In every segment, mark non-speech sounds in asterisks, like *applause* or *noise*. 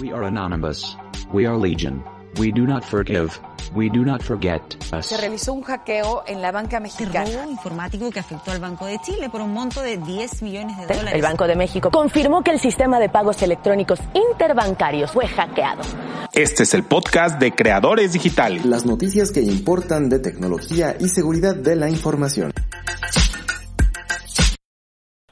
We are anonymous. We are legion. We do not forgive. We do not forget us. Se realizó un hackeo en la banca mexicana. robo informático que afectó al Banco de Chile por un monto de 10 millones de dólares. El Banco de México confirmó que el sistema de pagos electrónicos interbancarios fue hackeado. Este es el podcast de Creadores Digitales. Las noticias que importan de tecnología y seguridad de la información.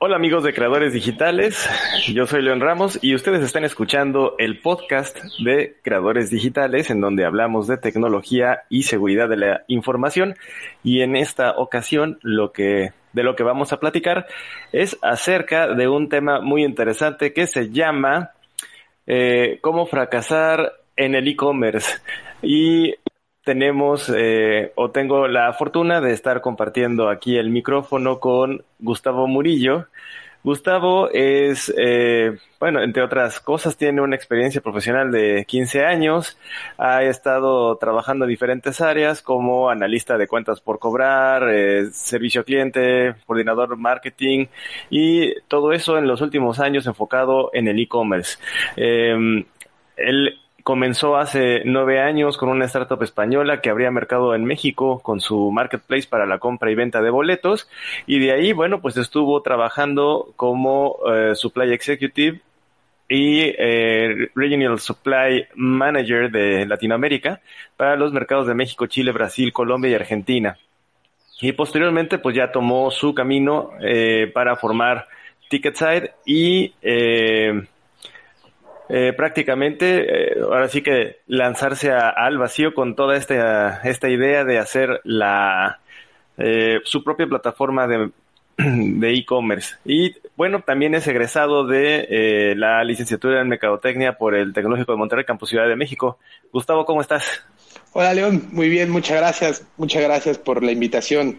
Hola amigos de Creadores Digitales, yo soy León Ramos y ustedes están escuchando el podcast de Creadores Digitales en donde hablamos de tecnología y seguridad de la información. Y en esta ocasión lo que de lo que vamos a platicar es acerca de un tema muy interesante que se llama eh, cómo fracasar en el e-commerce y tenemos eh, o tengo la fortuna de estar compartiendo aquí el micrófono con Gustavo Murillo. Gustavo es, eh, bueno, entre otras cosas, tiene una experiencia profesional de 15 años, ha estado trabajando en diferentes áreas como analista de cuentas por cobrar, eh, servicio cliente, coordinador marketing y todo eso en los últimos años enfocado en el e-commerce. Eh, él comenzó hace nueve años con una startup española que abría mercado en México con su marketplace para la compra y venta de boletos y de ahí, bueno, pues estuvo trabajando como eh, supply executive y eh, Regional Supply Manager de Latinoamérica para los mercados de México, Chile, Brasil, Colombia y Argentina. Y posteriormente, pues ya tomó su camino eh, para formar Ticketside y eh, prácticamente, eh, ahora sí que lanzarse a, al vacío con toda esta, esta idea de hacer la, eh, su propia plataforma de *clears throat* de e-commerce. Y bueno, también es egresado de eh, la licenciatura en Mercadotecnia por el Tecnológico de Monterrey, Campus Ciudad de México. Gustavo, ¿cómo estás? Hola León, muy bien, muchas gracias. Muchas gracias por la invitación.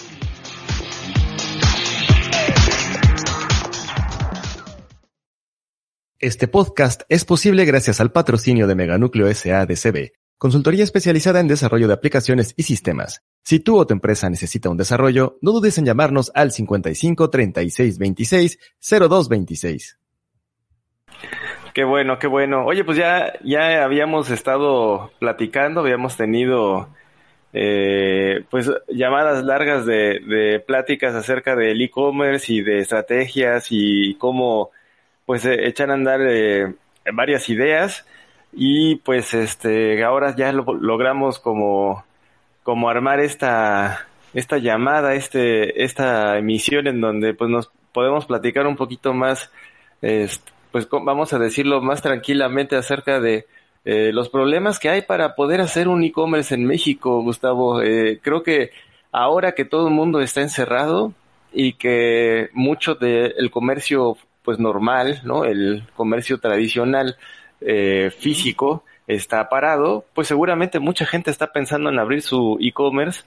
Este podcast es posible gracias al patrocinio de Meganúcleo SADCB, consultoría especializada en desarrollo de aplicaciones y sistemas. Si tú o tu empresa necesita un desarrollo, no dudes en llamarnos al 55 36 26 02 26. Qué bueno, qué bueno. Oye, pues ya, ya habíamos estado platicando, habíamos tenido eh, pues llamadas largas de, de pláticas acerca del e-commerce y de estrategias y cómo pues eh, echar a andar eh, varias ideas y pues este ahora ya lo, logramos como como armar esta esta llamada este esta emisión en donde pues nos podemos platicar un poquito más pues vamos a decirlo más tranquilamente acerca de eh, los problemas que hay para poder hacer un e-commerce en México Gustavo. Eh, creo que ahora que todo el mundo está encerrado y que mucho del comercio pues normal, ¿no? El comercio tradicional eh, físico está parado, pues seguramente mucha gente está pensando en abrir su e-commerce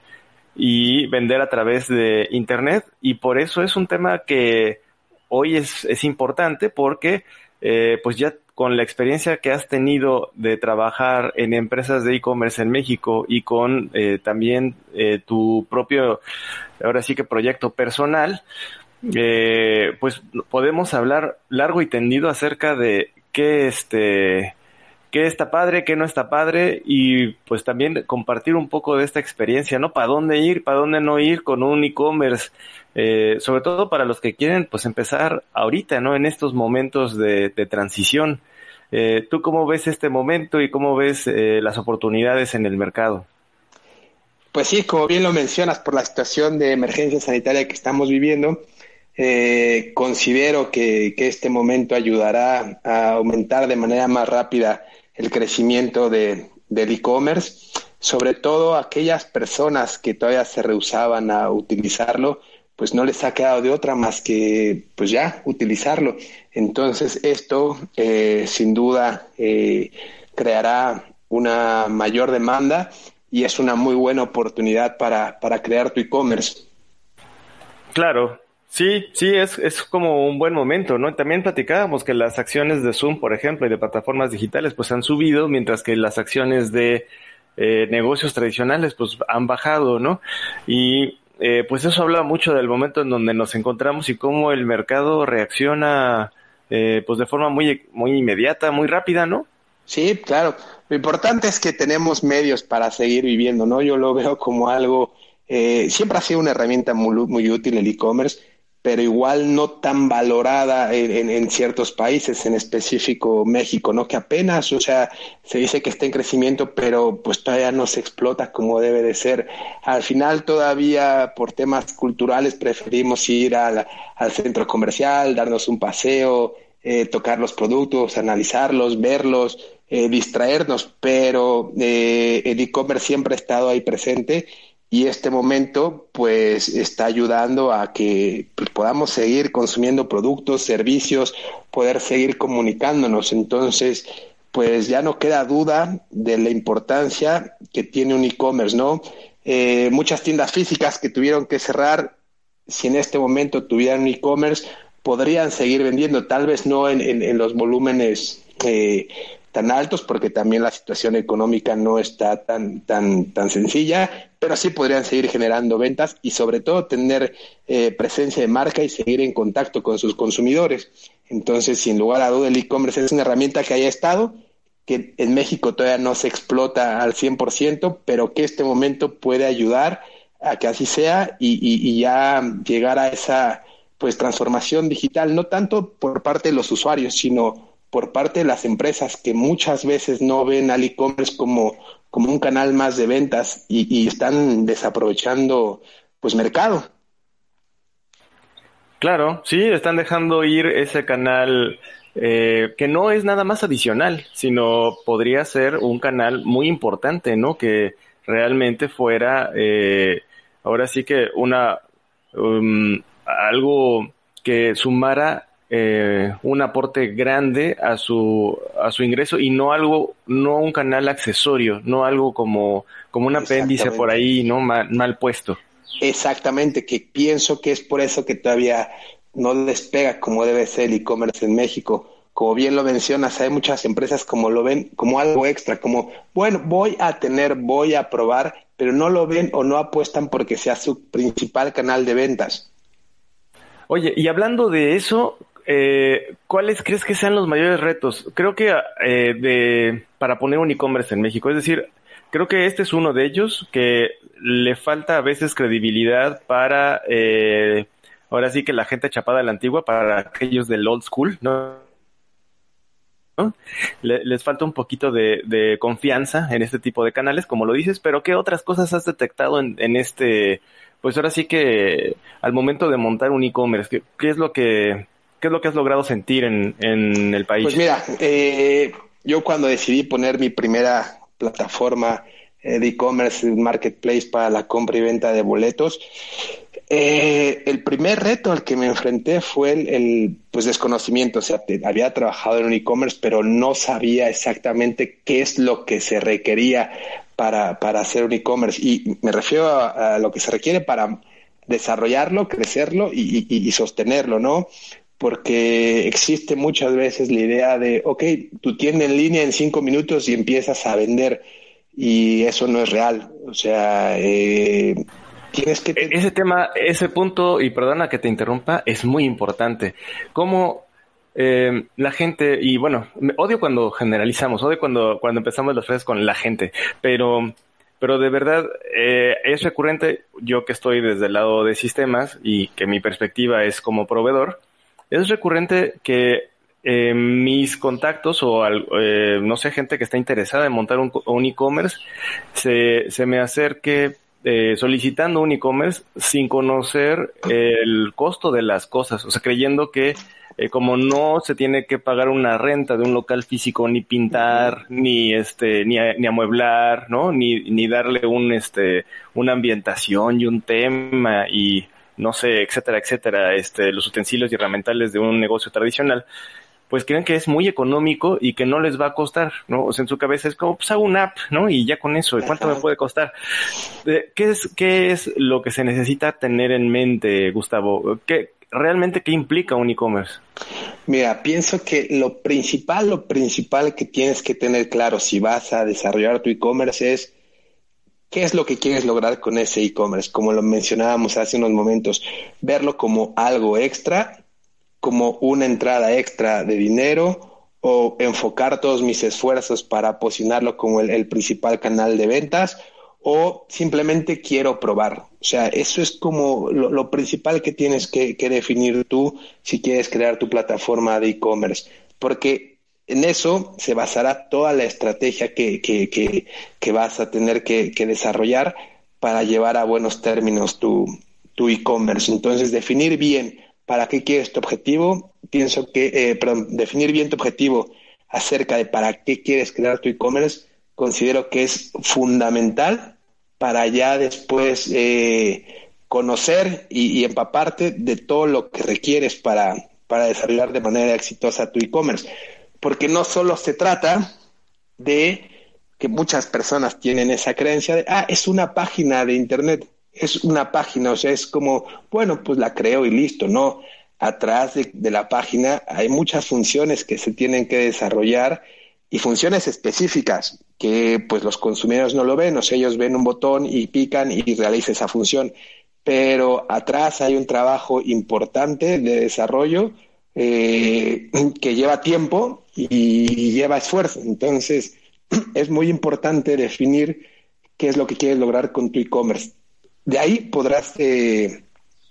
y vender a través de internet y por eso es un tema que hoy es, es importante porque eh, pues ya con la experiencia que has tenido de trabajar en empresas de e-commerce en México y con eh, también eh, tu propio, ahora sí que proyecto personal, eh, pues podemos hablar largo y tendido acerca de qué este qué está padre, qué no está padre y pues también compartir un poco de esta experiencia, ¿no? Para dónde ir, para dónde no ir con un e-commerce, eh, sobre todo para los que quieren pues empezar ahorita, ¿no? En estos momentos de, de transición. Eh, ¿Tú cómo ves este momento y cómo ves eh, las oportunidades en el mercado? Pues sí, como bien lo mencionas, por la situación de emergencia sanitaria que estamos viviendo, eh, considero que, que, este momento ayudará a aumentar de manera más rápida el crecimiento de, del e-commerce, sobre todo aquellas personas que todavía se rehusaban a utilizarlo, pues no les ha quedado de otra más que pues ya utilizarlo. Entonces esto eh, sin duda eh, creará una mayor demanda y es una muy buena oportunidad para, para crear tu e-commerce. Claro, sí, sí, es, es como un buen momento, ¿no? También platicábamos que las acciones de Zoom, por ejemplo, y de plataformas digitales, pues han subido, mientras que las acciones de eh, negocios tradicionales, pues han bajado, ¿no? Y eh, pues eso habla mucho del momento en donde nos encontramos y cómo el mercado reacciona eh, pues de forma muy, muy inmediata, muy rápida, ¿no? Sí, claro. Lo importante es que tenemos medios para seguir viviendo, ¿no? Yo lo veo como algo, eh, siempre ha sido una herramienta muy, muy útil el e-commerce, pero igual no tan valorada en, ciertos países, en específico México, ¿no? Que apenas, o sea, se dice que está en crecimiento, pero pues todavía no se explota como debe de ser. Al final todavía por temas culturales preferimos ir al, centro comercial, darnos un paseo, eh, tocar los productos, analizarlos, verlos, eh, distraernos, pero eh, el e-commerce siempre ha estado ahí presente y este momento pues está ayudando a que pues, podamos seguir consumiendo productos, servicios, poder seguir comunicándonos. Entonces, pues ya no queda duda de la importancia que tiene un e-commerce, ¿no? Eh, muchas tiendas físicas que tuvieron que cerrar, si en este momento tuvieran e-commerce, podrían seguir vendiendo, tal vez no en, en, los volúmenes eh, tan altos porque también la situación económica no está tan, tan, tan sencilla, pero sí podrían seguir generando ventas y sobre todo tener eh, presencia de marca y seguir en contacto con sus consumidores. Entonces, sin lugar a duda, el e-commerce es una herramienta que haya estado, que en México todavía no se explota al 100%, pero que este momento puede ayudar a que así sea y, y, y ya llegar a esa pues transformación digital, no tanto por parte de los usuarios, sino por parte de las empresas que muchas veces no ven al e-commerce como, como un canal más de ventas y, están desaprovechando pues mercado. Claro, sí, están dejando ir ese canal eh, que no es nada más adicional, sino podría ser un canal muy importante, ¿no? Que realmente fuera, eh, ahora sí que una, um, algo que sumara eh, un aporte grande a su a su ingreso y no algo no un canal accesorio no algo como como un apéndice por ahí no mal, puesto. Exactamente que pienso que es por eso que todavía no despega como debe ser el e-commerce en México. Como bien lo mencionas hay muchas empresas como lo ven como algo extra como bueno voy a tener voy a probar pero no lo ven o no apuestan porque sea su principal canal de ventas. Oye, y hablando de eso, eh, ¿cuáles crees que sean los mayores retos? Creo que eh, de, para poner un e-commerce en México, es decir, creo que este es uno de ellos que le falta a veces credibilidad para, eh, ahora sí que la gente chapada de la antigua, para aquellos del old school, ¿no? les falta un poquito de, confianza en este tipo de canales, como lo dices, pero ¿qué otras cosas has detectado en este, pues ahora sí que al momento de montar un e-commerce, ¿qué, es lo que ¿Qué es lo que has logrado sentir en, el país? Pues mira, eh, yo cuando decidí poner mi primera plataforma eh, de e-commerce, marketplace para la compra y venta de boletos, eh, el primer reto al que me enfrenté fue el, pues desconocimiento, o sea, había trabajado en un e-commerce, pero no sabía exactamente qué es lo que se requería para, para hacer un e-commerce. Y me refiero a, lo que se requiere para desarrollarlo, crecerlo y, y sostenerlo, ¿no? Porque existe muchas veces la idea de, ok, tú tienes en línea en cinco minutos y empiezas a vender y eso no es real. O sea, eh, tienes que... E-, ese tema, ese punto, y perdona que te interrumpa, es muy importante. ¿Cómo eh, la gente, y bueno, odio cuando generalizamos, odio cuando, cuando empezamos las frases con la gente, pero pero de verdad eh, es recurrente, yo que estoy desde el lado de sistemas y que mi perspectiva es como proveedor, es recurrente que eh, mis contactos o eh, no sé, gente que está interesada en montar un, e-commerce, se, se, me acerque eh, solicitando un e-commerce sin conocer el costo de las cosas, o sea, creyendo que como no se tiene que pagar una renta de un local físico, ni pintar, ni este, ni, ni amueblar, ¿no? Ni, ni darle un este, una ambientación y un tema y no sé, etcétera, etcétera, este, los utensilios y herramientales de un negocio tradicional, pues creen que es muy económico y que no les va a costar, ¿no? O sea, en su cabeza es como, pues hago una app, ¿no? Y ya con eso, ¿y cuánto me puede costar? Eh, ¿Qué es, qué es lo que se necesita tener en mente, Gustavo? ¿Qué, realmente qué implica un e-commerce? Mira, pienso que lo principal, lo principal que tienes que tener claro si vas a desarrollar tu e-commerce es qué es lo que quieres lograr con ese e-commerce. Como lo mencionábamos hace unos momentos, verlo como algo extra como una entrada extra de dinero o enfocar todos mis esfuerzos para posicionarlo como el, principal canal de ventas o simplemente quiero probar. O sea, eso es como lo, principal que tienes que, definir tú si quieres crear tu plataforma de e-commerce, porque en eso se basará toda la estrategia que, que, vas a tener que, desarrollar para llevar a buenos términos tu, tu e-commerce. Entonces, definir bien para qué quieres tu objetivo, pienso que, eh, perdón, definir bien tu objetivo acerca de para qué quieres crear tu e-commerce, considero que es fundamental para ya después eh, conocer y, empaparte de todo lo que requieres para, para desarrollar de manera exitosa tu e-commerce. Porque no solo se trata de que muchas personas tienen esa creencia de, ah, es una página de Internet es una página, o sea, es como, bueno, pues la creo y listo, ¿no? Atrás de, la página hay muchas funciones que se tienen que desarrollar y funciones específicas que pues los consumidores no lo ven, o sea, ellos ven un botón y pican y realiza esa función, pero atrás hay un trabajo importante de desarrollo eh, que lleva tiempo y lleva esfuerzo. Entonces, *clears throat* es muy importante definir qué es lo que quieres lograr con tu e-commerce. De ahí podrás eh,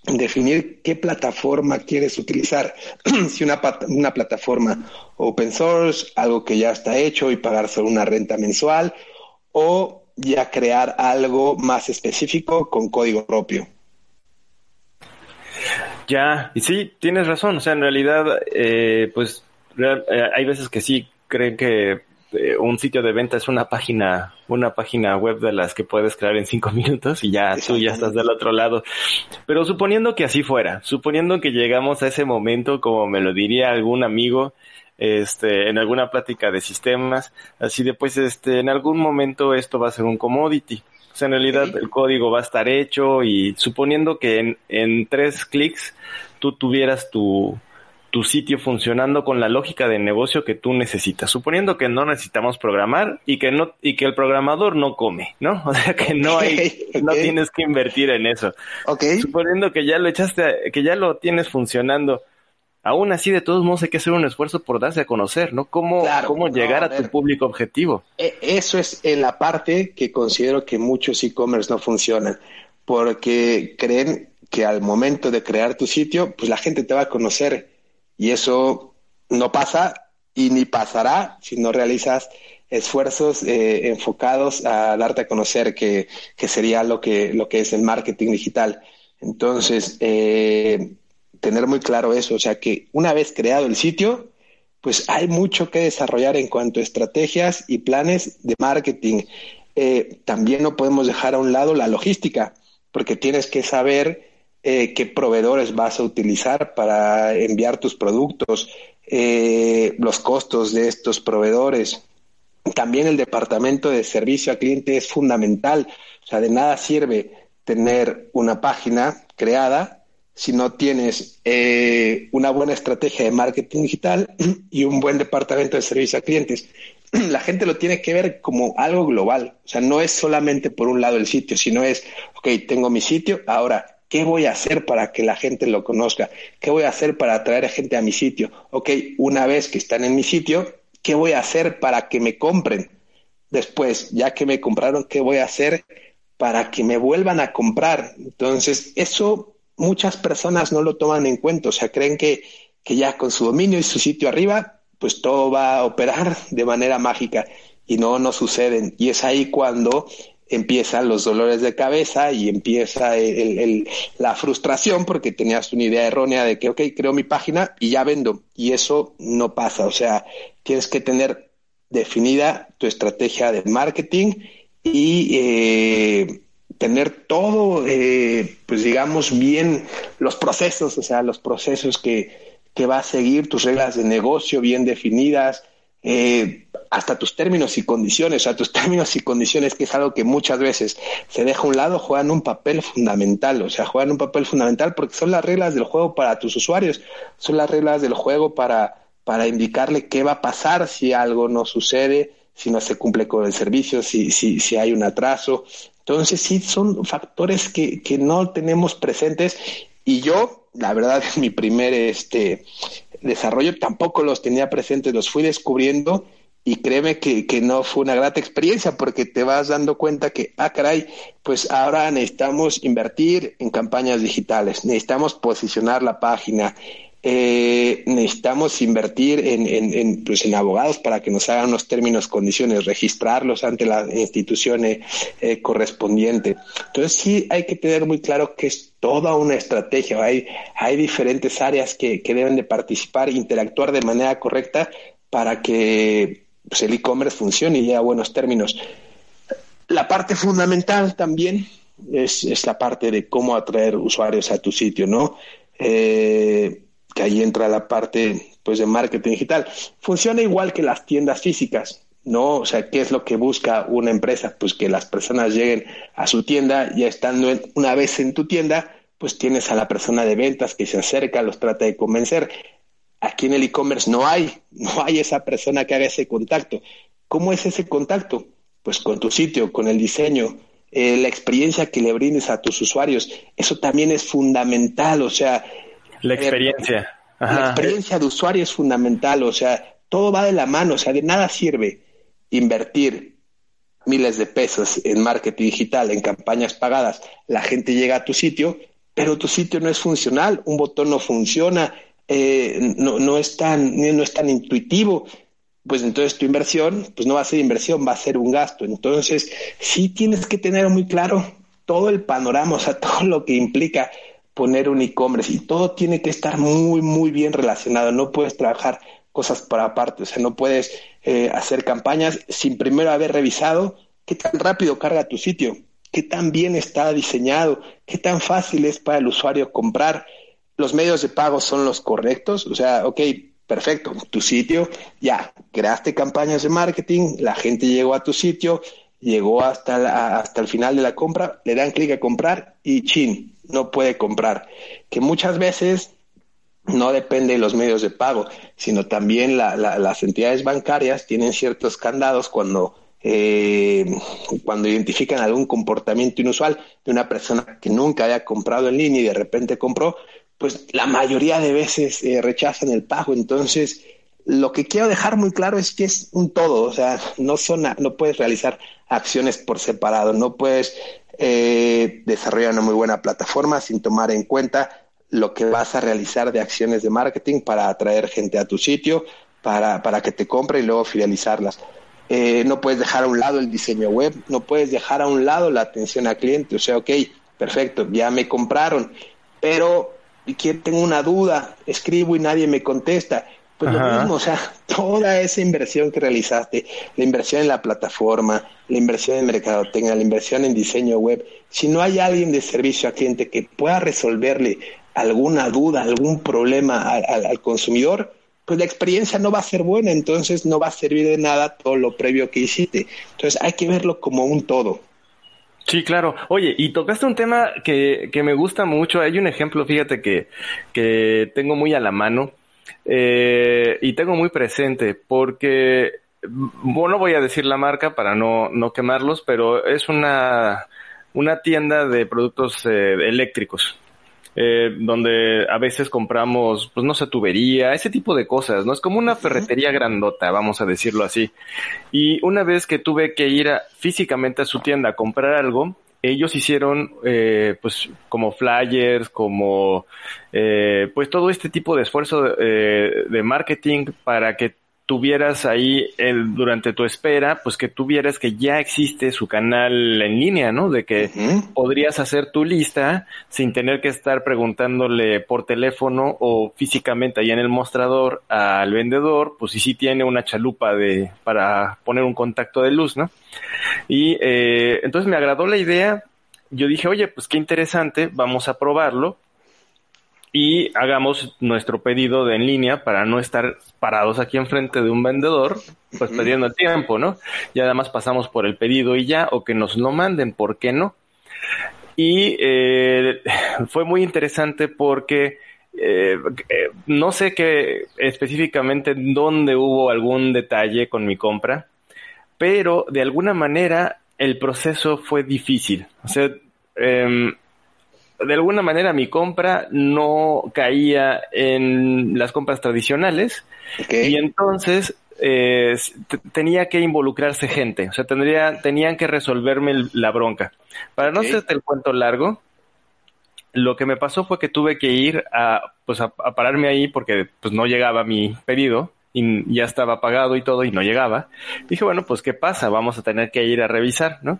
definir qué plataforma quieres utilizar. *clears throat* si una, una plataforma open source, algo que ya está hecho y pagar solo una renta mensual, o ya crear algo más específico con código propio. Ya, y sí, tienes razón. O sea, en realidad, eh, pues eh, hay veces que sí creen que este, un sitio de venta es una página, una página web de las que puedes crear en cinco *laughs* minutos y ya tú ya estás del otro lado. Pero suponiendo que así fuera, suponiendo que llegamos a ese momento, como me lo diría algún amigo, este, en alguna plática de sistemas, así de pues, este, en algún momento esto va a ser un commodity. O sea, en realidad el código va a estar hecho y suponiendo que en, en tres clics tú tuvieras tu, tu sitio funcionando con la lógica de negocio que tú necesitas, suponiendo que no necesitamos programar y que no y que el programador no come, ¿no? *laughs* O sea que no hay no tienes que invertir en eso. Okay. Suponiendo que ya lo echaste que ya lo tienes funcionando. Aún así, de todos modos, hay que hacer un esfuerzo por darse a conocer, ¿no? Cómo, cómo llegar a, tu público objetivo. E, eso es en la parte que considero que muchos e-commerce no funcionan, porque creen que al momento de crear tu sitio, pues la gente te va a conocer y eso no pasa y ni pasará si no realizas esfuerzos eh, enfocados a darte a conocer que, sería lo que, lo que es el marketing digital. Entonces, eh, tener muy claro eso, o sea que una vez creado el sitio, pues hay mucho que desarrollar en cuanto a estrategias y planes de marketing. Eh, también no podemos dejar a un lado la logística, porque tienes que saber eh, qué proveedores vas a utilizar para enviar tus productos, eh, los costos de estos proveedores. También el departamento de servicio al cliente es fundamental. O sea, de nada sirve tener una página creada si no tienes eh, una buena estrategia de marketing digital *clears throat* y un buen departamento de servicio a clientes. *clears throat* La gente lo tiene que ver como algo global. O sea, no es solamente por un lado el sitio, sino es, ok, tengo mi sitio, ahora ¿Qué voy a hacer para que la gente lo conozca? ¿Qué voy a hacer para atraer a gente a mi sitio? Ok, una vez que están en mi sitio, ¿qué voy a hacer para que me compren? Después, ya que me compraron, ¿qué voy a hacer para que me vuelvan a comprar? Entonces, eso muchas personas no lo toman en cuenta, o sea, creen que, que ya con su dominio y su sitio arriba, pues todo va a operar de manera mágica y no, no suceden. Y es ahí cuando empiezan los dolores de cabeza y empieza el, la frustración porque tenías una idea errónea de que, ok, creo mi página y ya vendo. Y eso no pasa. O sea, tienes que tener definida tu estrategia de marketing y eh, tener todo, eh, pues digamos, bien los procesos, o sea, los procesos que, que va a seguir, tus reglas de negocio bien definidas, eh, hasta tus términos y condiciones, o sea, tus *laughs* términos y condiciones, que es algo que muchas veces se deja a un lado, juegan un papel fundamental, o sea, juegan un papel fundamental porque son las reglas del juego para tus usuarios, son las reglas del juego para, para indicarle qué va a pasar si algo no sucede, si no se cumple con el servicio, si, si, si hay un atraso. Entonces, sí, son factores que, que no tenemos presentes y yo, la verdad, en *laughs* mi primer este, desarrollo tampoco los tenía presentes, los fui descubriendo y créeme que, que, no fue una grata experiencia porque te vas dando cuenta que, ah, caray, pues ahora necesitamos invertir en campañas digitales, necesitamos posicionar la página, eh, necesitamos invertir en, en, en, pues en abogados para que nos hagan los términos, condiciones, registrarlos ante la institución eh, eh, correspondiente. Entonces sí hay que tener muy claro que es toda una estrategia. Hay, hay diferentes áreas que, que deben de participar, interactuar de manera correcta para que pues, el e-commerce funcione y llegue a buenos términos. La parte fundamental también es, es la parte de cómo atraer usuarios a tu sitio, ¿no? Eh, que ahí entra la parte pues de marketing digital. Funciona igual que las tiendas físicas, ¿no? O sea, ¿qué es lo que busca una empresa? Pues que las personas lleguen a su tienda, ya estando una vez en tu tienda, pues tienes a la persona de ventas que se acerca, los trata de convencer. Aquí en el e-commerce no hay, *laughs* no hay esa persona que haga ese contacto. ¿Cómo es ese contacto? Pues con tu sitio, con el diseño, eh, la experiencia que le brindes a tus usuarios. Eso también es fundamental, o sea, la experiencia. La experiencia de usuario es fundamental, o sea, todo va de la mano, o sea, de nada sirve invertir miles de pesos en marketing digital, en campañas pagadas, la gente llega a tu sitio, pero tu sitio no es funcional, un botón no funciona, eh, no, no, es tan, no es tan intuitivo, pues entonces tu inversión, pues no va a ser inversión, va a ser un gasto. Entonces, sí tienes que tener muy claro todo el panorama, o sea, *laughs* todo lo que implica poner un e-commerce y todo tiene que estar muy, muy bien relacionado. No puedes trabajar cosas por aparte, o sea, no puedes eh, hacer campañas sin primero haber revisado qué tan rápido carga tu sitio, qué tan bien está diseñado, qué tan fácil es para el usuario comprar. Los medios de pago son los correctos, o sea, ok, perfecto, tu sitio, ya, creaste campañas de marketing, la gente llegó a tu sitio, llegó hasta, hasta el final de la compra, le dan clic a comprar y chin, no puede comprar. Que muchas veces no depende de los medios de pago, sino también la, las entidades bancarias tienen ciertos candados cuando, eh, cuando identifican algún comportamiento inusual de una persona que nunca había comprado en línea y de repente compró, pues la mayoría de veces eh, rechazan el pago. Entonces, lo que quiero dejar muy claro es que es un todo, o sea, no son, no puedes realizar acciones por separado. No puedes eh, desarrollar una muy buena plataforma sin tomar en cuenta lo que vas a realizar de acciones de marketing para atraer gente a tu sitio, para, para que te compre y luego fidelizarlas. Eh, no puedes dejar a un lado el diseño web, no puedes dejar a un lado la atención al cliente. O sea, ok, perfecto, ya me compraron, pero tengo una duda, escribo y nadie me contesta. Pues lo mismo, o sea, *laughs* toda esa inversión que realizaste, la inversión en la plataforma, la inversión en mercadotecnia, la inversión en diseño web, si no hay alguien de servicio a cliente que pueda resolverle alguna duda, algún problema al, al consumidor, pues la experiencia no va a ser buena, entonces no va a servir de nada todo lo previo que hiciste. Entonces hay que verlo como un todo. Sí, claro. Oye, y tocaste un tema que, que me gusta mucho. Hay un ejemplo, fíjate, que, que tengo muy a la mano eh, y tengo muy presente porque, bueno, voy a decir la marca para no, no quemarlos, pero es una, una tienda de productos eh, eléctricos. Eh, donde a veces compramos, pues no sé, tubería, ese tipo de cosas, ¿no? Es como una ferretería grandota, vamos a decirlo así. Y una vez que tuve que ir físicamente a su tienda a comprar algo, ellos hicieron eh, pues como flyers, como eh, pues todo este tipo de esfuerzo eh, de marketing para que tuvieras ahí el, durante tu espera, pues que tuvieras que ya existe su canal en línea, ¿no? De que podrías hacer tu lista sin tener que estar preguntándole por teléfono o físicamente ahí en el mostrador al vendedor, pues si sí tiene una chalupa de para poner un contacto de luz, ¿no? Y eh, entonces me agradó la idea yo dije, oye, pues qué interesante, vamos a probarlo y hagamos nuestro pedido de en línea para no estar parados aquí enfrente de un vendedor, pues perdiendo el tiempo, ¿no? Y además pasamos por el pedido y ya, o que nos lo manden, ¿por qué no? Y eh, fue muy interesante porque eh, eh, no sé qué específicamente dónde hubo algún detalle con mi compra, pero de alguna manera el proceso fue difícil. O sea, em, de alguna manera mi compra no caía en las compras tradicionales. Y entonces eh, tenía que involucrarse gente, o sea, tendría, tenían que resolverme la bronca. Para no hacerte el cuento largo, lo que me pasó fue que tuve que ir a, pues a, pararme ahí porque pues no llegaba mi pedido y ya estaba pagado y todo y no llegaba. Dije, bueno, pues qué pasa, vamos a tener que ir a revisar, ¿no?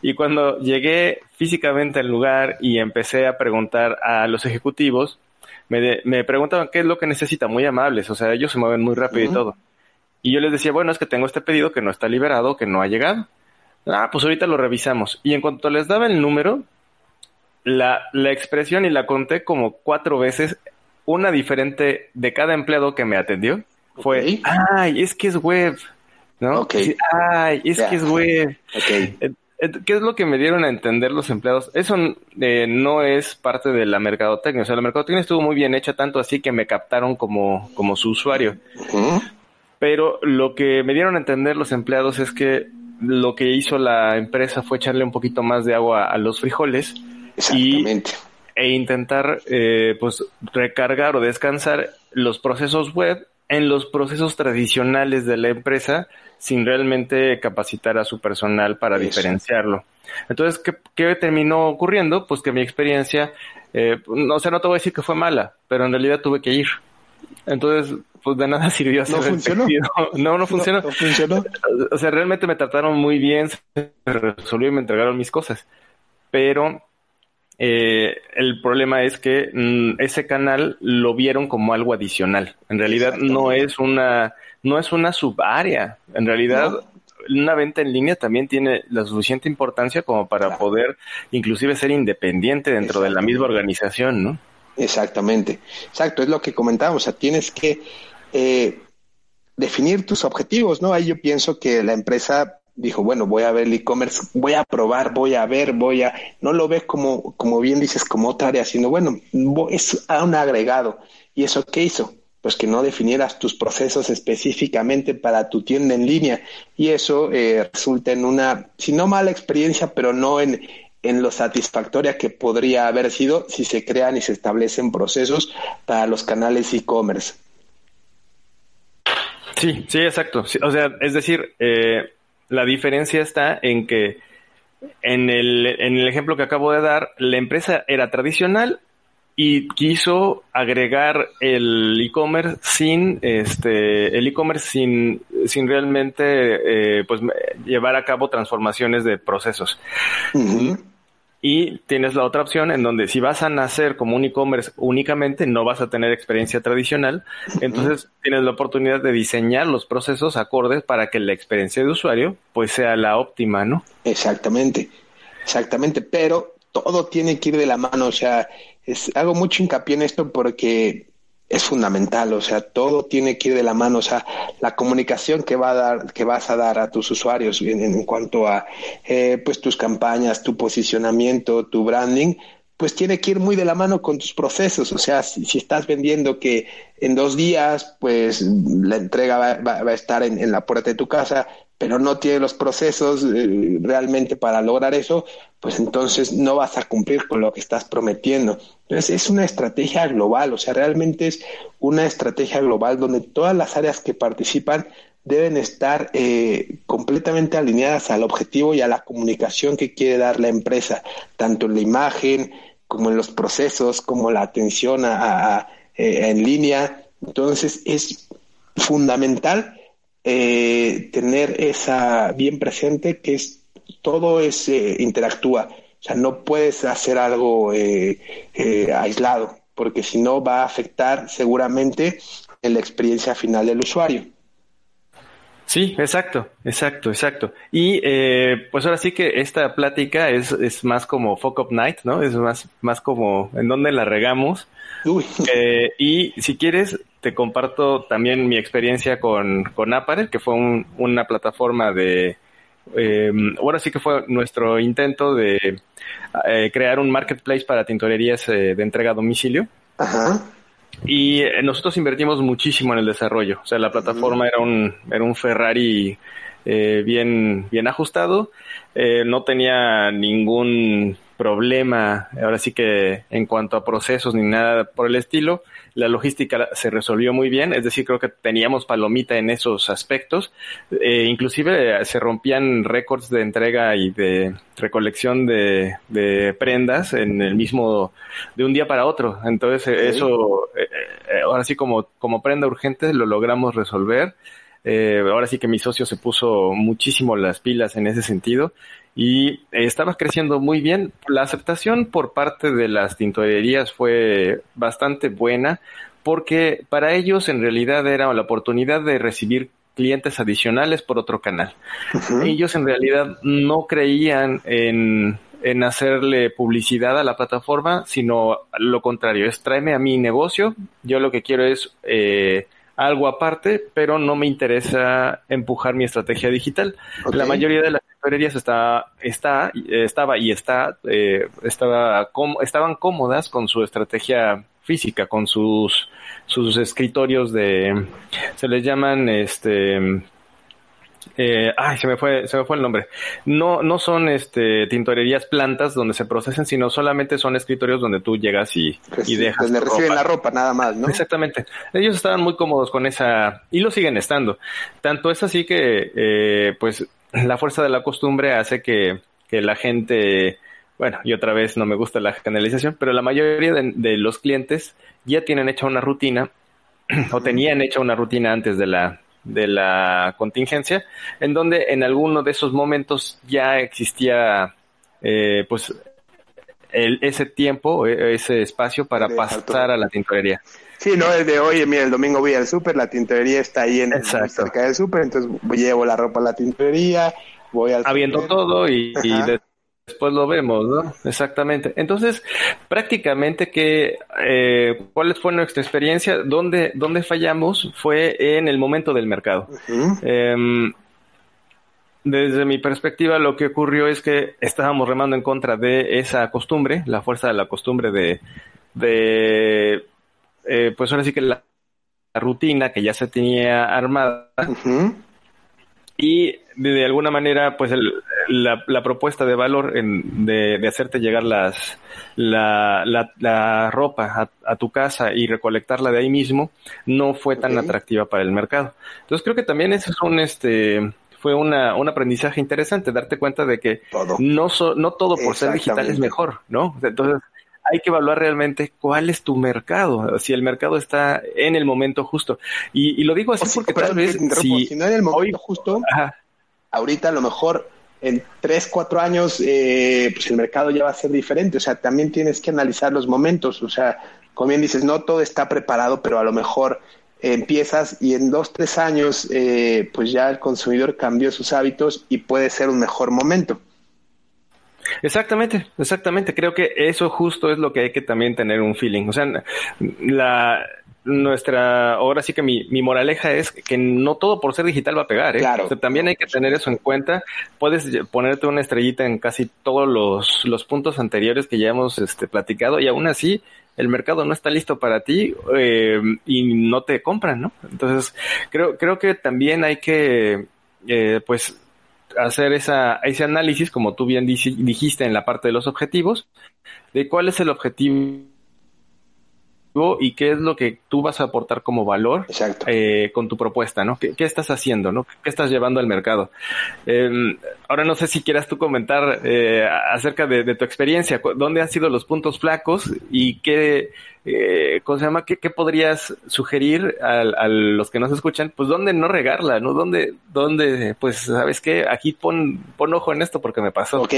Y cuando llegué físicamente al lugar y empecé a preguntar a los ejecutivos, me, me preguntaban qué es lo que necesita, muy amables, o sea, ellos se mueven muy rápido y todo. Y yo les decía, bueno, es que tengo este pedido que no está liberado, que no ha llegado. Ah, pues ahorita lo revisamos. Y en cuanto les daba el número, la, la expresión y la conté como cuatro veces, una diferente de cada empleado que me atendió fue, ay, es que es web, ¿no? ay, es que es web. ¿Qué es lo que me dieron a entender los empleados? Eso eh, no es parte de la mercadotecnia. O sea, la mercadotecnia estuvo muy bien hecha, tanto así que me captaron como, como su usuario. Pero lo que me dieron a entender los empleados es que lo que hizo la empresa fue echarle un poquito más de agua a los frijoles y, e intentar eh, pues recargar o descansar los procesos web en los procesos tradicionales de la empresa sin realmente capacitar a su personal para diferenciarlo. Entonces, ¿qué, ¿qué, terminó ocurriendo? Pues que mi experiencia, eh, no, o sea, no te voy a decir que fue mala, pero en realidad tuve que ir. Entonces, pues de nada *laughs* sirvió hacer ¿No funcionó? No, *laughs* no funcionó. No, funcionó. O sea, realmente me trataron muy bien, se resolvió y me entregaron mis cosas. Pero eh, el problema es que mm, ese canal lo vieron como algo adicional. En realidad no es una, no es una subárea. En realidad, una venta en línea también tiene la suficiente importancia como para poder inclusive ser independiente dentro de la misma organización, ¿no? Exactamente. Exacto, es lo que comentábamos. O sea, tienes que eh, definir tus objetivos, ¿no? Ahí yo pienso que la empresa dijo, bueno, voy a ver el e-commerce, voy a probar, voy a ver, voy a, no lo ves como, como bien dices, como otra área, sino bueno, es un agregado. ¿Y eso qué hizo? Pues que no definieras tus procesos específicamente para tu tienda en línea. Y eso eh, resulta en una, si no mala experiencia, pero no en, en lo satisfactoria que podría haber sido si se crean y se establecen procesos para los canales e-commerce. Sí, sí, exacto. o sea, es decir, eh, la diferencia está en que en el, en el ejemplo que acabo de dar, la empresa era tradicional y quiso agregar el e-commerce sin este el e-commerce sin sin realmente eh, pues llevar a cabo transformaciones de procesos y tienes la otra opción en donde si vas a nacer como un e-commerce únicamente, no vas a tener experiencia tradicional. Entonces tienes la oportunidad de diseñar los procesos acordes para que la experiencia de usuario pues sea la óptima, ¿no? Exactamente, exactamente. Pero todo tiene que ir de la mano. O sea, es, hago mucho hincapié en esto porque es fundamental, o sea, todo tiene que ir de la mano, o sea, la comunicación que va a dar, que vas a dar a tus usuarios en, cuanto a, eh, pues tus campañas, tu posicionamiento, tu branding, pues tiene que ir muy de la mano con tus procesos, o sea, si, estás vendiendo que en dos días, pues la entrega va, a estar en, la puerta de tu casa, pero no tiene los procesos eh, realmente para lograr eso, pues entonces no vas a cumplir con lo que estás prometiendo. Entonces es una estrategia global, o sea, realmente es una estrategia global donde todas las áreas que participan deben estar eh, completamente alineadas al objetivo y a la comunicación que quiere dar la empresa, tanto en la imagen como en los procesos, como la atención a, eh, en línea. Entonces es fundamental eh, tener esa bien presente que es todo es eh, interactúa. O sea, no puedes hacer algo eh, aislado, porque si no va a afectar seguramente en la experiencia final del usuario. Sí, exacto, exacto, exacto. Y eh, pues ahora sí que esta plática es, es más como Fuck Up Night, ¿no? Es más, más como en donde la regamos. Eh, y si quieres, te comparto también mi experiencia con, con Apparel, que fue un, una plataforma de... Eh, ahora sí que fue nuestro intento de eh, crear un marketplace para tintorerías eh, de entrega a domicilio. Ajá. Y eh, nosotros invertimos muchísimo en el desarrollo. O sea, la plataforma era un, era un Ferrari eh, bien, bien ajustado. Eh, no tenía ningún problema, ahora sí que en cuanto a procesos ni nada por el estilo. La logística se resolvió muy bien, es decir, creo que teníamos palomita en esos aspectos. Eh, inclusive eh, se rompían récords de entrega y de recolección de, de, prendas en el mismo, de un día para otro. Entonces, eh, eso, eh, ahora sí como, como prenda urgente lo logramos resolver. Eh, ahora sí que mi socio se puso muchísimo las pilas en ese sentido y estaba creciendo muy bien. La aceptación por parte de las tintorerías fue bastante buena porque para ellos en realidad era la oportunidad de recibir clientes adicionales por otro canal. Uh -huh. Ellos en realidad no creían en, en hacerle publicidad a la plataforma, sino lo contrario, es tráeme a mi negocio, yo lo que quiero es eh, algo aparte, pero no me interesa empujar mi estrategia digital. Okay. La mayoría de las librerías está, está, estaba y está, eh, estaba, com, estaban cómodas con su estrategia física, con sus, sus escritorios de, se les llaman, este, eh, ay, se me fue, se me fue el nombre. No, no son este tintorerías plantas donde se procesen, sino solamente son escritorios donde tú llegas y, pues y sí, dejas. Donde reciben ropa. la ropa nada más, ¿no? Exactamente. Ellos estaban muy cómodos con esa, y lo siguen estando. Tanto es así que, eh, pues, la fuerza de la costumbre hace que, que la gente, bueno, y otra vez no me gusta la canalización, pero la mayoría de, de los clientes ya tienen hecha una rutina, *clears throat* o tenían hecha una rutina antes de la, de la contingencia, en donde en alguno de esos momentos ya existía eh, pues el, ese tiempo, ese espacio para de pasar a la tintorería. Sí, no, es de oye, mira, el domingo voy al súper, la tintorería está ahí en Exacto. cerca del súper, entonces llevo la ropa a la tintorería, voy al Aviento super. todo y, y de, después lo vemos, ¿no? Exactamente. Entonces, prácticamente que, eh, ¿cuál fue nuestra experiencia? ¿Dónde, dónde fallamos? Fue en el momento del mercado. Uh -huh. eh, desde mi perspectiva, lo que ocurrió es que estábamos remando en contra de esa costumbre, la fuerza de la costumbre de, de eh, pues ahora sí que la, la, rutina que ya se tenía armada. Uh -huh y de, alguna manera pues el, la, la, propuesta de valor en, de, de, hacerte llegar las la, la, la ropa a, a, tu casa y recolectarla de ahí mismo no fue tan okay. atractiva para el mercado entonces creo que también eso es un este fue una, un aprendizaje interesante darte cuenta de que todo. no so, no todo por ser digital es mejor no entonces hay que evaluar realmente cuál es tu mercado, si el mercado está en el momento justo. Y, y lo digo así o porque tal vez si, si, no en el momento hoy, justo, ajá. Ahorita a lo mejor en tres, cuatro años, eh, pues el mercado ya va a ser diferente. O sea, también tienes que analizar los momentos. O sea, como bien dices, no todo está preparado, pero a lo mejor empiezas y en dos, tres años, eh, pues ya el consumidor cambió sus hábitos y puede ser un mejor momento. Exactamente, exactamente. Creo que eso justo es lo que hay que también tener un feeling. O sea, la nuestra, ahora sí que mi, mi moraleja es que no todo por ser digital va a pegar, ¿eh? Claro. O sea, también hay que tener eso en cuenta. Puedes ponerte una estrellita en casi todos los, los puntos anteriores que ya hemos este, platicado y aún así el mercado no está listo para ti eh, y no te compran, ¿no? Entonces, creo, creo que también hay que, eh, pues, hacer esa, ese análisis, como tú bien dijiste en la parte de los objetivos, de cuál es el objetivo y qué es lo que tú vas a aportar como valor eh, con tu propuesta, ¿no? ¿Qué, ¿Qué, estás haciendo, no? ¿Qué estás llevando al mercado? Eh, ahora no sé si quieras tú comentar eh, acerca de, de, tu experiencia, dónde han sido los puntos flacos y qué, eh, ¿cómo se llama? ¿Qué, qué podrías sugerir a, a, los que nos escuchan? Pues dónde no regarla, ¿no? ¿Dónde, dónde pues, sabes qué? Aquí pon, pon ojo en esto porque me pasó. Ok.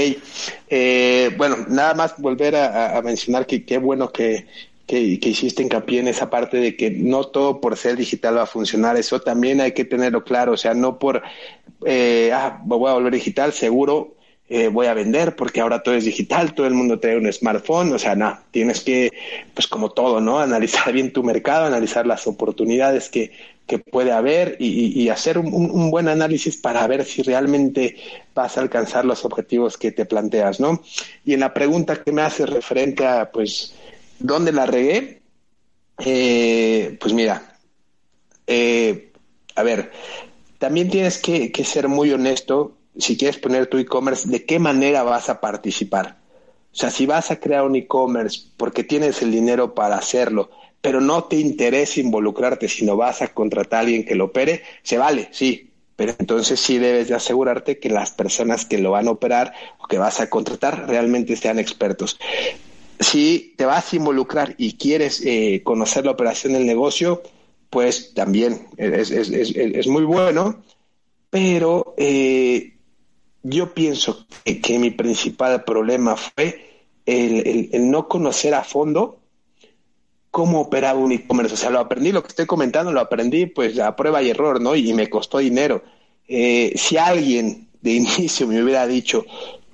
Eh, bueno, nada más volver a, a mencionar que qué bueno que que, que, hiciste hincapié en esa parte de que no todo por ser digital va a funcionar. Eso también hay que tenerlo claro. O sea, no por, eh, ah, voy a volver digital, seguro eh, voy a vender porque ahora todo es digital, todo el mundo tiene un smartphone. O sea, no, tienes que, pues como todo, ¿no? *laughs* Analizar bien tu mercado, analizar las oportunidades que, que puede haber y, y hacer un, un, buen análisis para ver si realmente vas a alcanzar los objetivos que te planteas, ¿no? Y en la pregunta que me hace referente a, pues, ¿Dónde la regué? Eh, pues mira, eh, a ver, también tienes que, ser muy honesto si quieres poner tu e-commerce, de qué manera vas a participar. O sea, si vas a crear un e-commerce porque tienes el dinero para hacerlo, pero no te interesa involucrarte, sino vas a contratar a alguien que lo opere, se vale, sí, pero entonces sí debes de asegurarte que las personas que lo van a operar o que vas a contratar realmente sean expertos si te vas a involucrar y quieres eh, conocer la operación del negocio, pues también es, muy bueno, pero eh, yo pienso que, mi principal problema fue el, no conocer a fondo cómo operaba un e-commerce. O sea, lo aprendí, lo que estoy comentando, lo aprendí pues a prueba y error, ¿no? Y me costó dinero. Eh, si alguien de *laughs* inicio me hubiera dicho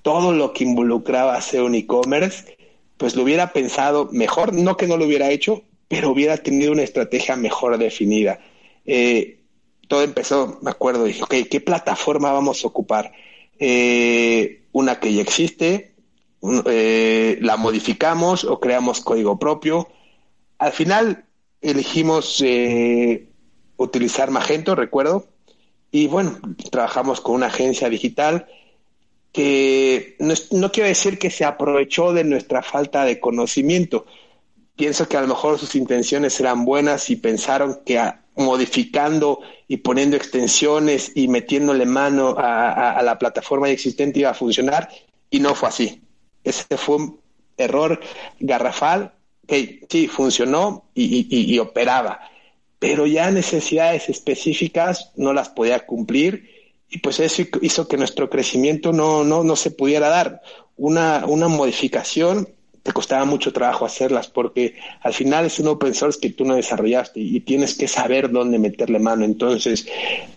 todo lo que involucraba hacer un e-commerce, pues lo hubiera pensado mejor, no que no lo hubiera hecho, pero hubiera tenido una estrategia mejor definida. Eh, todo empezó, me acuerdo, dije, ok, ¿qué plataforma vamos a ocupar? Eh, una que ya existe, eh, la modificamos o creamos código propio. Al final elegimos utilizar Magento, recuerdo, y bueno, trabajamos con una agencia digital que no, quiero decir que se aprovechó de nuestra falta de conocimiento. Pienso que a lo mejor sus intenciones eran buenas y pensaron que modificando y poniendo extensiones y metiéndole mano a, la plataforma existente iba a funcionar y no fue así. Ese fue un error garrafal que sí funcionó y operaba, pero ya necesidades específicas no las podía cumplir y pues eso hizo que nuestro crecimiento no, no, no se pudiera dar. Una, una modificación te costaba mucho trabajo hacerlas porque al final es un open source que tú no desarrollaste y tienes que saber dónde meterle mano. Entonces,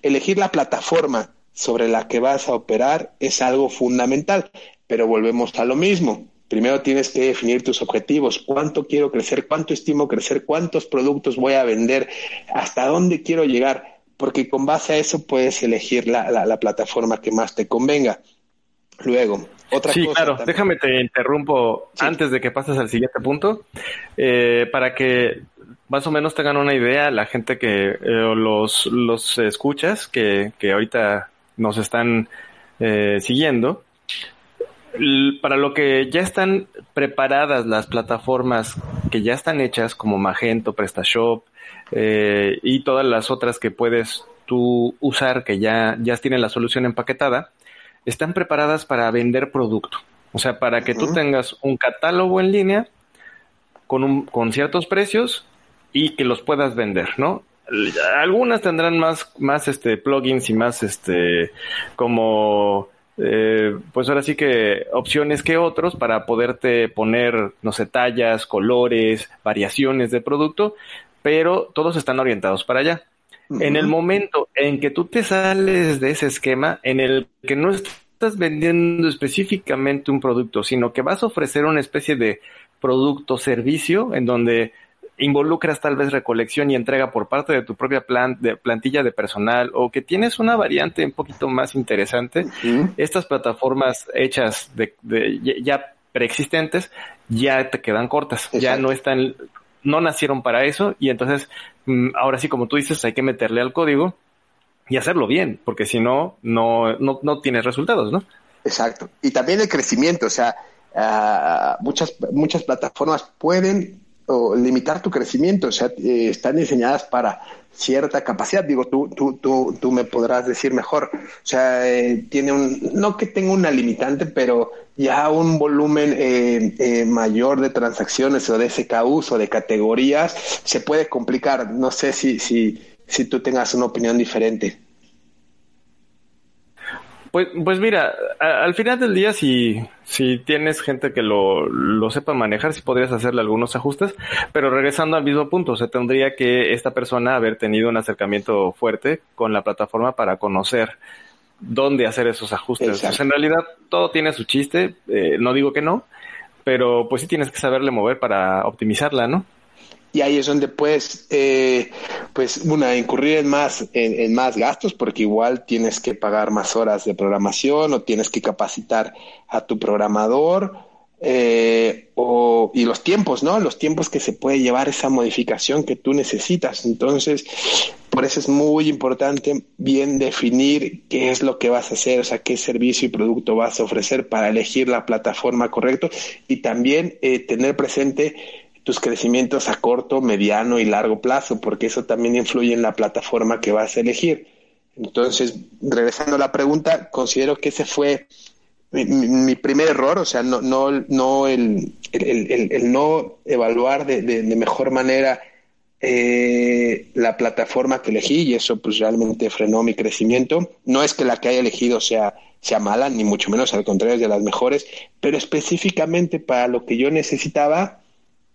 elegir la plataforma sobre la que vas a operar es algo fundamental, pero volvemos a lo mismo. Primero tienes que definir tus objetivos, cuánto quiero crecer, cuánto estimo crecer, cuántos productos voy a vender, hasta dónde quiero llegar porque con base a eso puedes elegir la, la, plataforma que más te convenga. Luego, otra sí, claro, déjame te interrumpo antes de que pases al siguiente punto, eh, para que más o menos tengan una idea la gente que eh, los, los escuchas, que, que ahorita nos están eh, siguiendo. Para lo que ya están preparadas las plataformas que ya están hechas, como Magento, PrestaShop, eh, y todas las otras que puedes tú usar que ya, ya tienen la solución empaquetada, están preparadas para vender producto. O sea, para que tú tengas un catálogo en línea con, un, con ciertos precios y que los puedas vender, ¿no? Algunas tendrán más, más este plugins y más este como eh, pues ahora sí que opciones que otros para poderte poner, no sé, tallas, colores, variaciones de producto, pero todos están orientados para allá. En el momento en que tú te sales de ese esquema, en el que no estás vendiendo específicamente un producto, sino que vas a ofrecer una especie de producto servicio en donde involucras tal vez recolección y entrega por parte de tu propia plan, de plantilla de personal o que tienes una variante un poquito más interesante, estas plataformas hechas de, ya preexistentes ya te quedan cortas, ya no están no nacieron para eso y entonces mm, ahora sí, como tú dices, hay que meterle al código y hacerlo bien, porque si no, no, no, tienes resultados, ¿no? Exacto. Y también el crecimiento, o sea, ah, muchas, muchas plataformas pueden limitar tu crecimiento, o sea, eh, están diseñadas para cierta capacidad. Digo, tú, tú, tú, tú me podrás decir mejor. O sea, eh, tiene un, no que tenga una limitante, pero ya un volumen eh, eh, mayor de transacciones o de SKUs o de categorías se puede complicar. No sé si, si, si tú tengas una opinión diferente. Pues, pues mira, al final del día, si, si tienes gente que lo, lo sepa manejar, sí podrías hacerle algunos ajustes, pero regresando al mismo punto, se tendría que esta persona haber tenido un acercamiento fuerte con la plataforma para conocer dónde hacer esos ajustes. en realidad todo tiene su chiste, eh, no digo que no, pero pues sí tienes que saberle mover para optimizarla, ¿no? Y ahí es donde puedes, eh, pues, una, incurrir en más, en, más gastos, porque igual tienes que pagar más horas de programación o tienes que capacitar a tu programador, eh, o, y los tiempos, ¿no? Los tiempos que se puede llevar esa modificación que tú necesitas. Entonces, por eso es muy importante bien definir qué es lo que vas a hacer, o sea, qué servicio y producto vas a ofrecer para elegir la plataforma correcta y también eh, tener presente tus crecimientos a corto, mediano y largo plazo, porque eso también influye en la plataforma que vas a elegir. Entonces, regresando a la pregunta, considero que ese fue mi, primer error, o sea, no, no, no el, no evaluar de, mejor manera eh, la plataforma que elegí y eso pues realmente frenó mi crecimiento. No es que la que haya elegido sea, sea mala, ni mucho menos, al contrario, es de las mejores, pero específicamente para lo que yo necesitaba,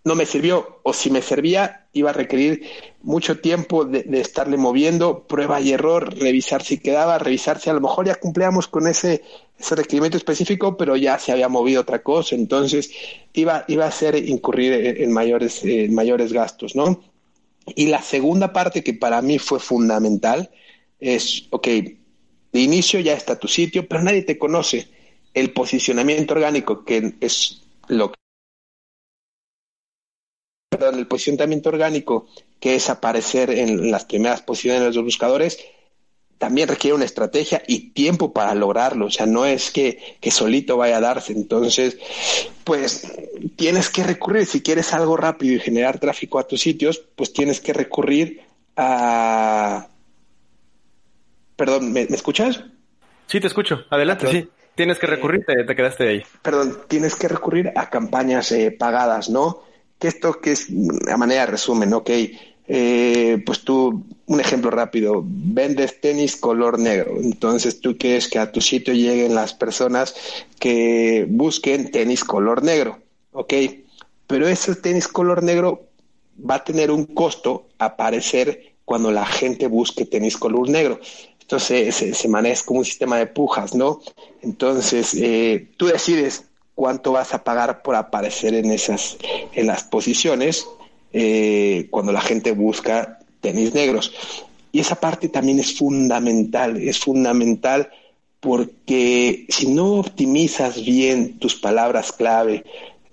no me sirvió, o si me servía, iba a requerir mucho tiempo de, estarle moviendo, prueba y error, revisar si quedaba, revisar si a lo mejor ya cumplíamos con ese, ese requerimiento específico, pero ya se había movido otra cosa, entonces iba, iba a ser incurrir en, mayores, en mayores gastos, ¿no? Y la segunda parte que para mí fue fundamental es, ok, de inicio ya está tu sitio, pero nadie te conoce. El posicionamiento orgánico, que es lo que perdón, el posicionamiento orgánico, que es aparecer en las primeras posiciones de los buscadores, también requiere una estrategia y tiempo para lograrlo. O sea, no es que, que, solito vaya a darse. Entonces, pues tienes que recurrir, si quieres algo rápido y generar tráfico a tus sitios, pues tienes que recurrir a... Perdón, ¿me, escuchas? Sí, te escucho. Adelante, sí. Tienes que recurrir, te, quedaste ahí. Perdón, tienes que recurrir a campañas eh, pagadas, ¿no? Que esto que es a manera de resumen, ok, eh, pues tú, un ejemplo rápido, vendes tenis color negro, entonces tú quieres que a tu sitio lleguen las personas que busquen tenis color negro, ok, pero ese tenis color negro va a tener un costo aparecer cuando la gente busque tenis color negro. Entonces se, se maneja como un sistema de pujas, ¿no? Entonces eh, tú decides cuánto vas a pagar por aparecer en esas, en las posiciones eh, cuando la gente busca tenis negros. Y esa parte también es fundamental, es fundamental porque si no optimizas bien tus palabras clave,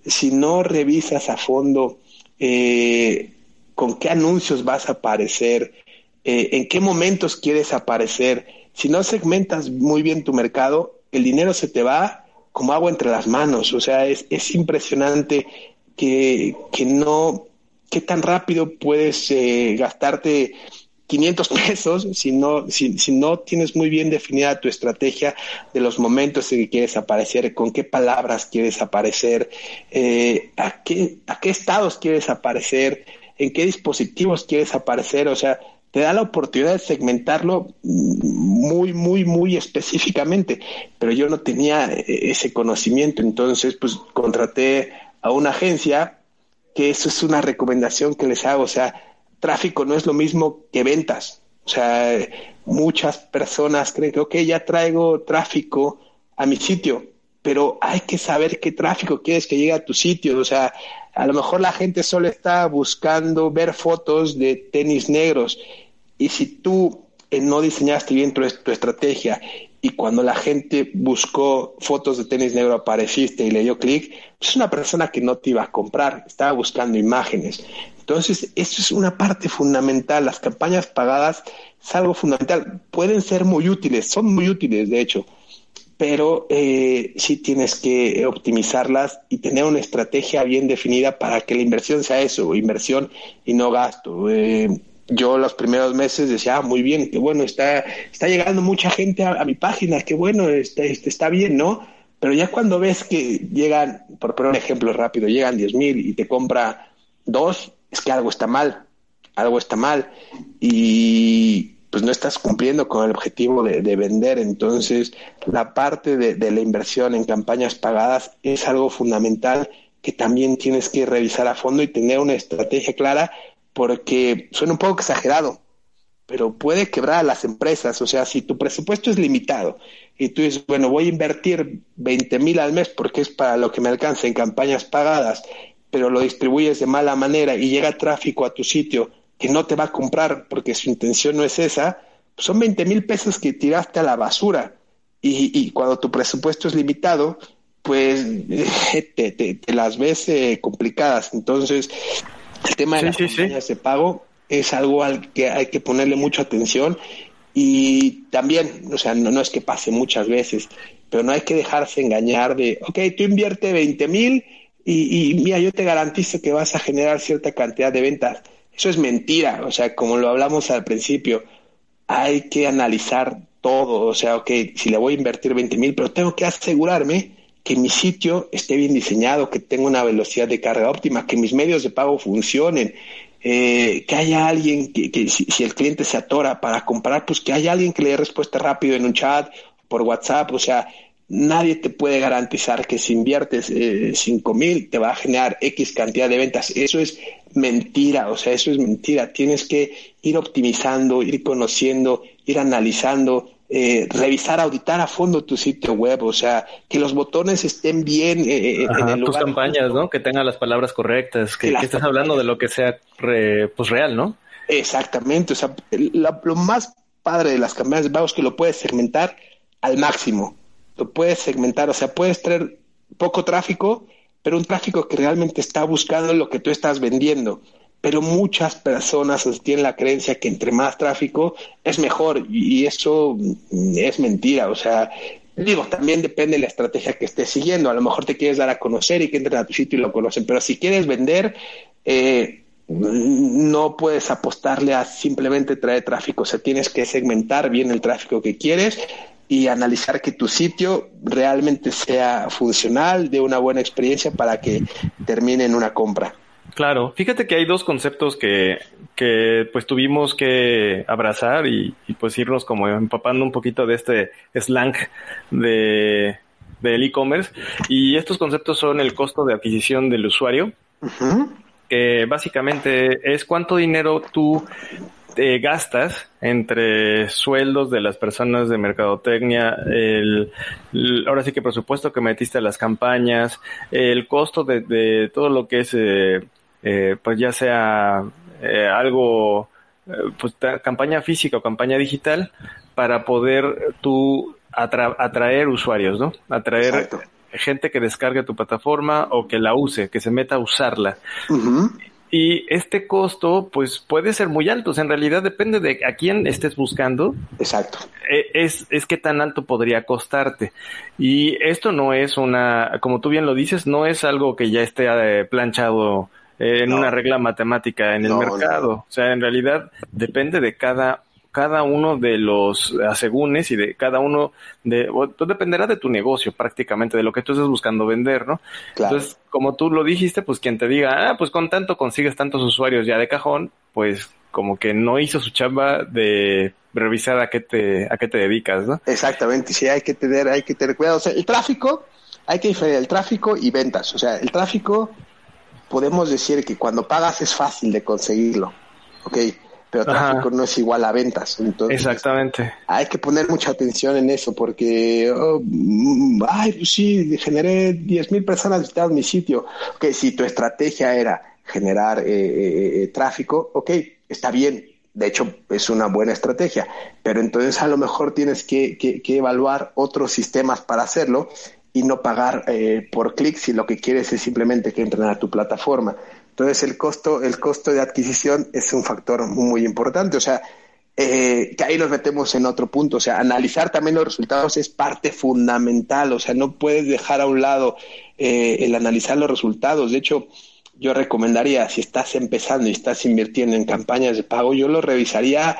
si no revisas a fondo eh, con qué anuncios vas a aparecer, eh, en qué momentos quieres aparecer, si no segmentas muy bien tu mercado, el dinero se te va como agua entre las manos. O sea, es, es impresionante que, que, no, qué tan rápido puedes eh, gastarte 500 *laughs* pesos si no, si, si, no tienes muy bien definida tu estrategia de los momentos en que quieres aparecer, con qué palabras quieres aparecer, eh, a, qué, a qué estados quieres aparecer, en qué dispositivos quieres aparecer. O sea, te da la oportunidad de segmentarlo muy, muy, muy específicamente, pero yo no tenía eh, ese conocimiento, entonces pues contraté a una agencia que eso es una recomendación que les hago, o sea, tráfico no es lo mismo que ventas, o sea, muchas personas creen que, ok, ya traigo tráfico a mi sitio, pero hay que saber qué tráfico quieres que llegue a tu sitio, o sea, a lo mejor la gente solo está buscando ver fotos de tenis negros y si tú eh, no diseñaste bien tu, estrategia y cuando la gente buscó fotos de tenis negro apareciste y le dio clic, pues es una persona que no te iba a comprar, estaba buscando imágenes. Entonces, eso es una parte fundamental. Las campañas pagadas es algo fundamental. Pueden ser muy útiles, son muy útiles, de hecho, pero eh, sí tienes que optimizarlas y tener una estrategia bien definida para que la inversión sea eso, inversión y no gasto. Eh, yo los primeros meses decía, ah, muy bien, qué bueno, está, está llegando mucha gente a, mi página, qué bueno, está, está bien, ¿no? Pero ya cuando ves que llegan, por poner un ejemplo rápido, llegan 10 mil y te compra dos, es que algo está mal, algo está mal. Y pues no estás cumpliendo con el objetivo de, vender. Entonces, la parte de, de, la inversión en campañas pagadas es algo fundamental que también tienes que revisar a fondo y tener una estrategia clara, porque suena un poco exagerado, pero puede quebrar a las empresas. O sea, si tu presupuesto es limitado y tú dices, bueno, voy a invertir 20 mil al mes porque es para lo que me alcanza en campañas pagadas, pero lo distribuyes de mala manera y llega tráfico a tu sitio que no te va a comprar porque su intención no es esa, pues son 20 mil pesos que tiraste a la basura. Y, cuando tu presupuesto es limitado, pues *laughs* te, te, las ves eh, complicadas. Entonces, el tema de las campañas de pago es algo al que hay que ponerle mucha atención y también, o sea, no, no es que pase muchas veces, pero no hay que dejarse engañar de, ok, tú invierte 20 mil y, y mira, yo te garantizo que vas a generar cierta cantidad de ventas. Eso es mentira, o sea, como lo hablamos al principio, hay que analizar todo, o sea, ok, si le voy a invertir 20 mil, pero tengo que asegurarme que mi sitio esté bien diseñado, que tenga una velocidad de carga óptima, que mis medios de pago funcionen, eh, que haya alguien que, si, el cliente se atora para comprar, pues que haya alguien que le dé respuesta rápido en un chat, por WhatsApp, o sea, nadie te puede garantizar que si inviertes eh, cinco mil te va a generar X cantidad de ventas. Eso es mentira, o sea, eso es mentira. Tienes que ir optimizando, ir conociendo, ir analizando, eh, revisar, auditar a fondo tu sitio web, o sea, que los botones estén bien eh, en el lugar. Tus campañas, ¿no? Que tengan las palabras correctas, que, estés hablando de lo que sea pues real, ¿no? Exactamente, o sea, lo más padre de las campañas de pagos es que lo puedes segmentar al máximo lo puedes segmentar, o sea, puedes traer poco tráfico, pero un tráfico que realmente está buscando lo que tú estás vendiendo. Pero muchas personas tienen la creencia que entre más tráfico es mejor y eso es mentira. O sea, digo, también depende de la estrategia que estés siguiendo. A lo mejor te quieres dar a conocer y que entren a tu sitio y lo conocen, pero si quieres vender, eh, no puedes apostarle a simplemente traer tráfico. O sea, tienes que segmentar bien el tráfico que quieres y analizar que tu sitio realmente sea funcional, de una buena experiencia para que termine en una compra. Claro, fíjate que hay dos conceptos que, que pues tuvimos que abrazar y, pues irnos como empapando un poquito de este slang de del e-commerce. Y estos conceptos son el costo de adquisición del usuario, que básicamente es cuánto dinero tú gastas entre sueldos de las personas de mercadotecnia, el, ahora sí que presupuesto que metiste a las campañas, el costo de, todo lo que es, eh, eh, pues ya sea eh, algo, pues campaña física o campaña digital, para poder tú atraer usuarios, ¿no? Atraer gente que descargue tu plataforma o que la use, que se meta a usarla. Y este costo, pues puede ser muy alto. O sea, en realidad depende de a quién estés buscando. Exacto. Eh, es, es qué tan alto podría costarte. Y esto no es una, como tú bien lo dices, no es algo que ya esté eh, planchado eh, en una regla matemática en el mercado. O sea, en realidad depende de cada cada uno de los asegúnes y de cada uno de, pues dependerá de tu negocio prácticamente, de lo que tú estés buscando vender, ¿no? Entonces, como tú lo dijiste, pues quien te diga, ah, pues con tanto consigues tantos usuarios ya de cajón, pues como que no hizo su chamba de revisar a qué te, a qué te dedicas, ¿no? Exactamente, sí, hay que tener, hay que tener cuidado. O sea, el tráfico, hay que diferenciar el tráfico y ventas. O sea, el tráfico, podemos decir que cuando pagas es fácil de conseguirlo, ¿ok? pero tráfico no es igual a ventas. Entonces, Exactamente. Hay que poner mucha atención en eso porque, oh, mm, ay, pues sí, generé 10 mil personas visitaron mi sitio. Ok, si tu estrategia era generar eh, eh, eh, tráfico, ok, está bien. De hecho, es una buena estrategia, pero entonces a lo mejor tienes que, que, que evaluar otros sistemas para hacerlo y no pagar por clic si lo que quieres es simplemente que entren a tu plataforma. Entonces el costo, el costo de adquisición es un factor muy importante. O sea, eh, que ahí nos metemos en otro punto. O sea, analizar también los resultados es parte fundamental. O sea, no puedes dejar a un lado eh, el analizar los resultados. De hecho, yo recomendaría, si estás empezando y estás invirtiendo en campañas de pago, yo lo revisaría,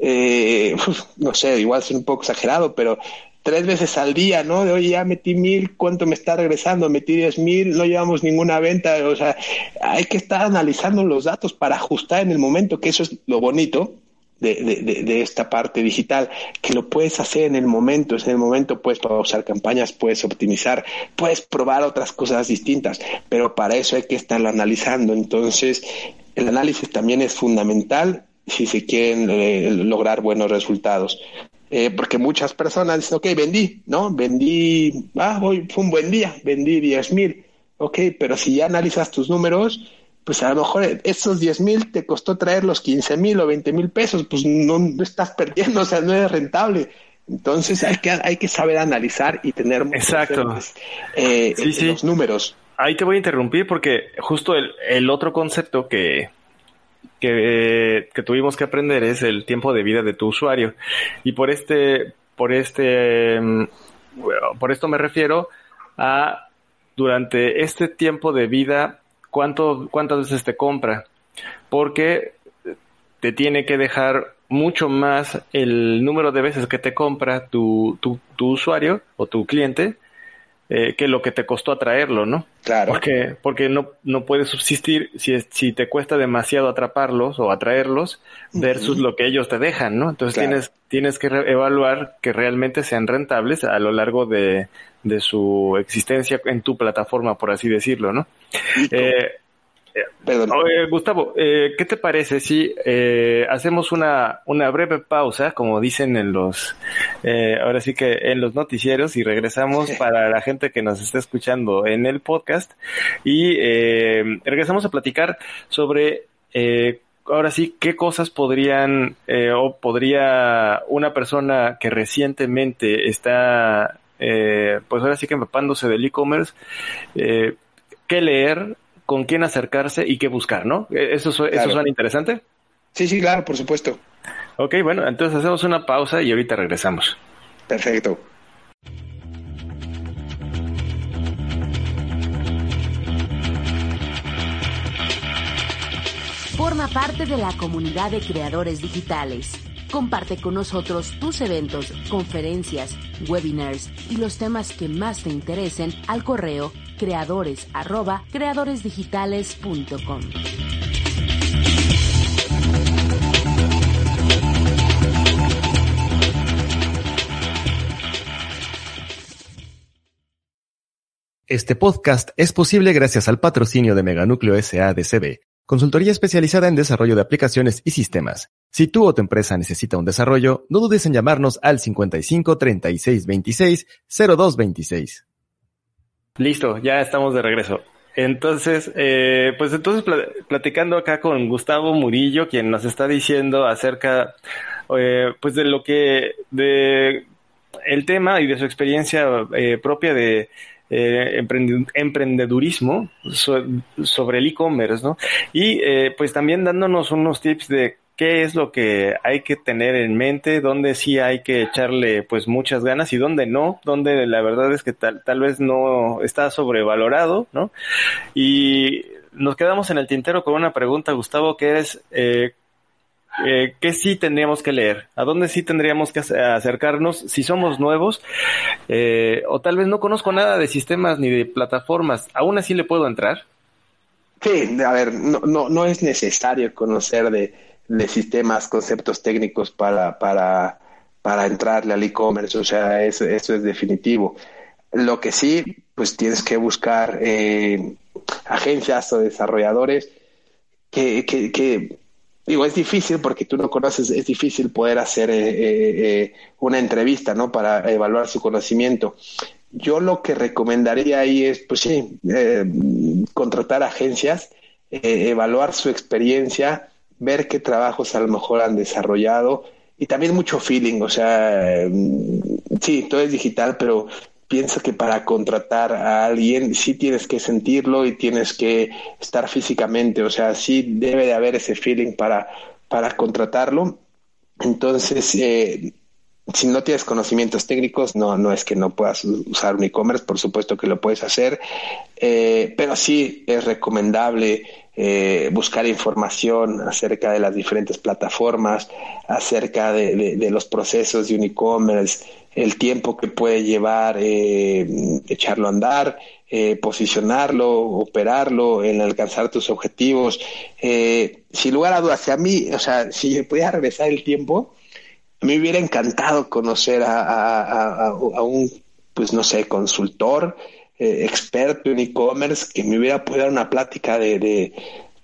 eh, *laughs* no sé, igual es un poco exagerado, pero tres veces al día, ¿no? De oye, ya metí mil, ¿cuánto me está regresando? Metí diez mil, no llevamos ninguna venta. O sea, hay que estar analizando los datos para ajustar en el momento, que eso es lo bonito. de, esta parte digital, que lo puedes hacer en el momento, en el momento puedes pausar campañas, puedes optimizar, puedes probar otras cosas distintas, pero para eso hay que estarlo analizando. Entonces, el análisis también es fundamental si se quieren eh, lograr buenos resultados. Eh, porque muchas personas dicen, ok, vendí, ¿no? Vendí, ah, hoy fue un buen día, vendí 10 mil, ok, pero si ya analizas tus números, pues a lo mejor esos 10 mil te costó traer los 15 mil o 20 mil pesos, pues no, estás perdiendo, *laughs* o sea, no es rentable. Entonces hay que, hay que saber analizar y tener Exacto. Eh, los números. Ahí te voy a interrumpir porque justo el, el otro concepto que, que, que, tuvimos que aprender es el tiempo de vida de tu usuario. Y por este, por este, mm, por esto me refiero a durante este tiempo de vida cuánto, cuántas veces te compra, porque te tiene que dejar mucho más el número de veces que te compra tu, tu, tu usuario o tu cliente eh, que lo que te costó atraerlo, ¿no? Claro. Porque, porque no, no puedes subsistir si, si te cuesta demasiado atraparlos o atraerlos versus lo que ellos te dejan, ¿no? Entonces tienes, tienes que evaluar que realmente sean rentables a lo largo de, de su existencia en tu plataforma, por así decirlo, ¿no? Eh, Perdón. Gustavo, eh, ¿qué te parece si eh, hacemos una, una breve pausa, como dicen en los, eh, ahora sí que en los noticieros, y regresamos para la gente que nos está escuchando en el podcast, y regresamos a platicar sobre, ahora sí, qué cosas podrían, o podría una persona que recientemente está eh, pues ahora sí que empapándose del e-commerce, eh, qué leer, con quién acercarse y qué buscar, ¿no? Eh, ¿Eso, eso suena interesante? Sí, sí, claro, por supuesto. Ok, bueno, entonces hacemos una pausa y ahorita regresamos. Perfecto. Forma parte de la comunidad de creadores digitales. Comparte con nosotros tus eventos, conferencias, webinars y los temas que más te interesen al correo creadores. Este podcast es posible gracias al patrocinio de Meganúcleo SADCB, consultoría especializada en desarrollo de aplicaciones y sistemas. Si tú o tu empresa necesita un desarrollo, no dudes en llamarnos al 55 36 26 02 26. Listo, ya estamos de regreso. Entonces, eh, pues entonces platicando acá con Gustavo Murillo, quien nos está diciendo acerca, eh, pues de lo que, de el tema y de su experiencia eh, propia de eh, emprendedurismo sobre el e-commerce, ¿no? Y eh, pues también dándonos unos tips de qué es lo que hay que tener en mente, dónde sí hay que echarle pues muchas ganas y dónde no, dónde la verdad es que tal, tal vez no está sobrevalorado, ¿no? Y nos quedamos en el tintero con una pregunta, Gustavo, que es, eh, eh, ¿qué sí tendríamos que leer? ¿A dónde sí tendríamos que acercarnos si somos nuevos? Eh, o tal vez no conozco nada de sistemas ni de plataformas, ¿aún así le puedo entrar? Sí, a ver, no, no, no es necesario conocer de, de sistemas, conceptos técnicos para, para, para entrarle al e-commerce, o sea, eso, eso, es definitivo. Lo que sí, pues tienes que buscar eh, agencias o desarrolladores que, que, que, digo, es difícil porque tú no conoces, es difícil poder hacer eh, eh, una entrevista, ¿no? Para evaluar su conocimiento. Yo lo que recomendaría ahí es, pues sí, contratar agencias, evaluar su experiencia, ver qué trabajos a lo mejor han desarrollado y también mucho feeling, o sea, mm, sí, todo es digital, pero pienso que para contratar a alguien sí tienes que sentirlo y tienes que estar físicamente, o sea, sí debe de haber ese feeling para, para contratarlo. Entonces, eh, si no tienes conocimientos técnicos, no, no es que no puedas usar un e-commerce, por supuesto que lo puedes hacer, eh, pero sí es recomendable eh, buscar información acerca de las diferentes plataformas, acerca de, los procesos de un e-commerce, el tiempo que puede llevar eh, echarlo a andar, eh, posicionarlo, operarlo, en alcanzar tus objetivos. sin lugar a dudas, a mí, o sea, si pudiera regresar el tiempo, a me hubiera encantado conocer a, un, pues no sé, consultor, eh, experto en e-commerce que me hubiera podido dar una plática de, de,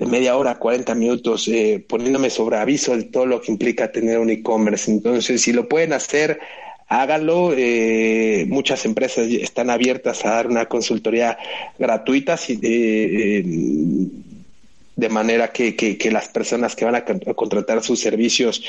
media hora, 40 minutos, eh, poniéndome sobre aviso de todo lo que implica tener un e-commerce. Entonces, si lo pueden hacer, háganlo. Eh, muchas empresas están abiertas a dar una consultoría gratuita. Si, de manera que, que, las personas que van a, contratar sus servicios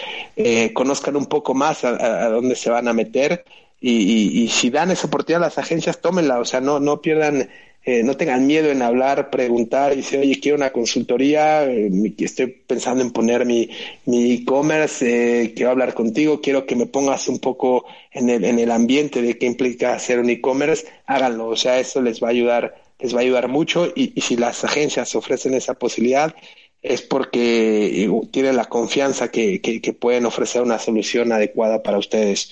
conozcan un poco más a, a, dónde se van a meter y, y, si dan esa oportunidad a las agencias, tómenla, o sea, no, no pierdan, eh, no tengan miedo en hablar, preguntar y decir, oye, quiero una consultoría, eh, estoy pensando en poner mi e-commerce, eh, quiero hablar contigo, quiero que me pongas un poco en el, en el ambiente de qué implica hacer un e-commerce, háganlo, o sea, eso les va a ayudar, les va a ayudar mucho y, si las agencias ofrecen esa posibilidad, es porque tienen la confianza que, que pueden ofrecer una solución adecuada para ustedes.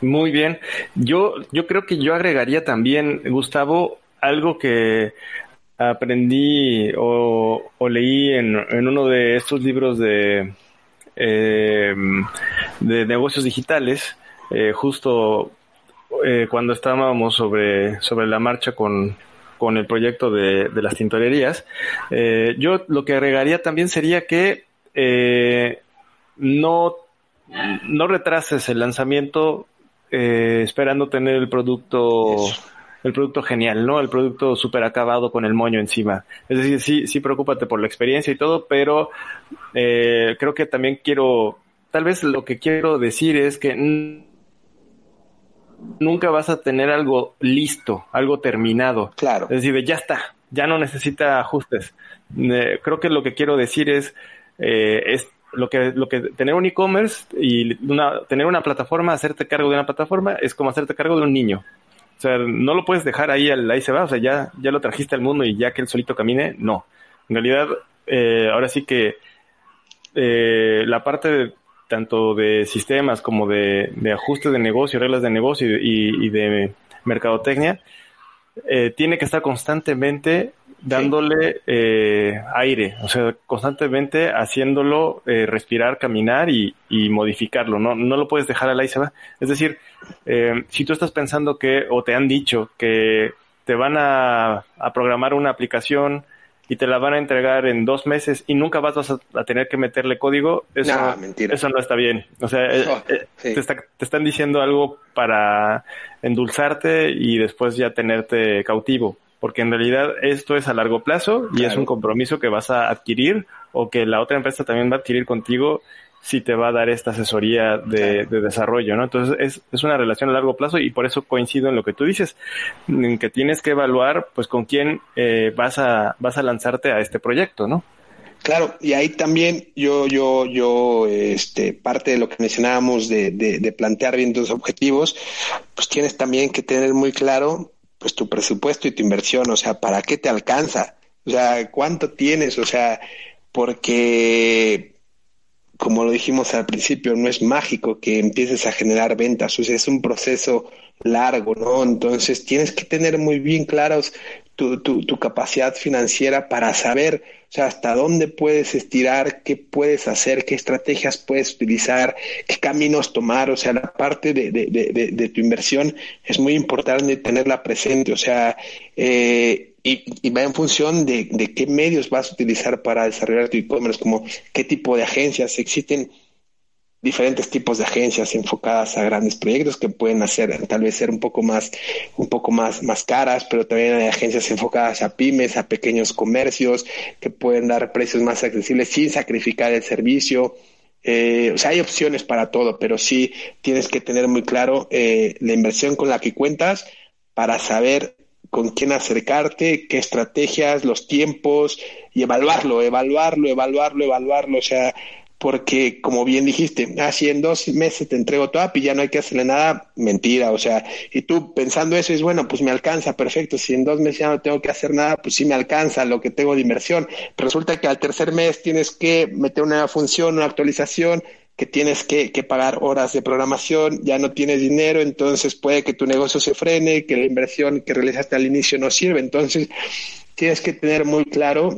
Muy bien. Yo, yo creo que yo agregaría también, Gustavo, algo que aprendí o, leí en, uno de estos libros de, eh, de negocios digitales, eh, justo eh, cuando estábamos sobre, sobre la marcha con, con el proyecto de, de las tintorerías. yo lo que agregaría también sería que no, no retrases el lanzamiento eh, esperando tener el producto, el producto genial, ¿no? El producto súper acabado con el moño encima. Es decir, sí, sí preocúpate por la experiencia y todo, pero eh, creo que también quiero, tal vez lo que quiero decir es que nunca vas a tener algo listo, algo terminado. Claro. Es decir, ya está, ya no necesita ajustes. Eh, creo que lo que quiero decir es, eh, es lo que, lo que tener un e-commerce y una, tener una plataforma, hacerte cargo de una plataforma, es como hacerte cargo de un niño. O sea, no lo puedes dejar ahí, ahí se va, o sea, ya, ya lo trajiste al mundo y ya que él solito camine, no. En realidad, eh, ahora sí que eh, la parte tanto de sistemas como de, de ajustes de negocio, reglas de negocio y, y de mercadotecnia, eh, tiene que estar constantemente dándole eh, aire, o sea, constantemente haciéndolo eh, respirar, caminar y, y, modificarlo, ¿no? No lo puedes dejar al aire, se va. Es decir, eh, si tú estás pensando que, o te han dicho que te van a, a, programar una aplicación y te la van a entregar en dos meses y nunca vas a, tener que meterle código, eso, eso no está bien. O sea, eh, te, está, te están diciendo algo para endulzarte y después ya tenerte cautivo porque en realidad esto es a largo plazo y es un compromiso que vas a adquirir o que la otra empresa también va a adquirir contigo si te va a dar esta asesoría de, desarrollo, ¿no? Entonces es, es, una relación a largo plazo y por eso coincido en lo que tú dices, en que tienes que evaluar pues con quién eh, vas a vas a lanzarte a este proyecto, ¿no? Claro, y ahí también yo, yo, yo, este, parte de lo que mencionábamos de, de, de plantear bien tus objetivos, pues tienes también que tener muy claro pues tu presupuesto y tu inversión, o sea, ¿para qué te alcanza? O sea, ¿cuánto tienes? O sea, porque como lo dijimos al principio, no es mágico que empieces a generar ventas, o sea, es un proceso largo, ¿no? Entonces tienes que tener muy bien claros tu, tu, tu, capacidad financiera para saber, o sea, hasta dónde puedes estirar, qué puedes hacer, qué estrategias puedes utilizar, qué caminos tomar, o sea, la parte de, de, de, de tu inversión es muy importante tenerla presente, o sea, eh, y, y, va en función de, de qué medios vas a utilizar para desarrollar tu e-commerce, como qué tipo de agencias. Existen diferentes tipos de agencias enfocadas a grandes proyectos que pueden hacer tal vez ser un poco más un poco más más caras pero también hay agencias enfocadas a pymes a pequeños comercios que pueden dar precios más accesibles sin sacrificar el servicio. Eh, o sea hay opciones para todo pero sí tienes que tener muy claro eh, la inversión con la que cuentas para saber con quién acercarte, qué estrategias, los tiempos y evaluarlo, evaluarlo, evaluarlo, evaluarlo. O sea, porque como bien dijiste, así en dos meses te entrego tu app y ya no hay que hacerle nada, mentira, o sea, y tú pensando eso es bueno, pues me alcanza, perfecto, si en dos meses ya no tengo que hacer nada, pues sí me alcanza lo que tengo de inversión, resulta que al tercer mes tienes que meter una función, una actualización, que tienes que, que, pagar horas de programación, ya no tienes dinero, entonces puede que tu negocio se frene, que la inversión que realizaste al inicio no sirve. Entonces, tienes que tener muy claro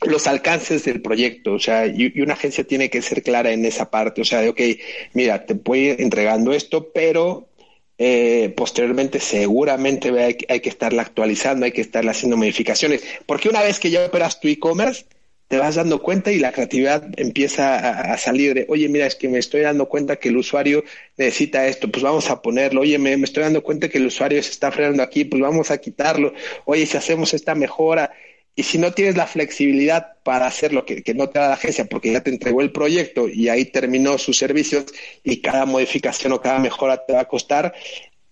los alcances del proyecto, o sea, y, una agencia tiene que ser clara en esa parte, o sea, de, ok, mira, te voy entregando esto, pero eh, posteriormente seguramente hay, hay que estarla actualizando, hay que estarle haciendo modificaciones, porque una vez que ya operas tu e-commerce, te vas dando cuenta y la creatividad empieza a, salir de, oye, mira, es que me estoy dando cuenta que el usuario necesita esto, pues vamos a ponerlo, oye, me, me estoy dando cuenta que el usuario se está frenando aquí, pues vamos a quitarlo, oye, si hacemos esta mejora, y si no tienes la flexibilidad para hacer lo que, que, no te da la agencia porque ya te entregó el proyecto y ahí terminó sus servicios y cada modificación o cada mejora te va a costar,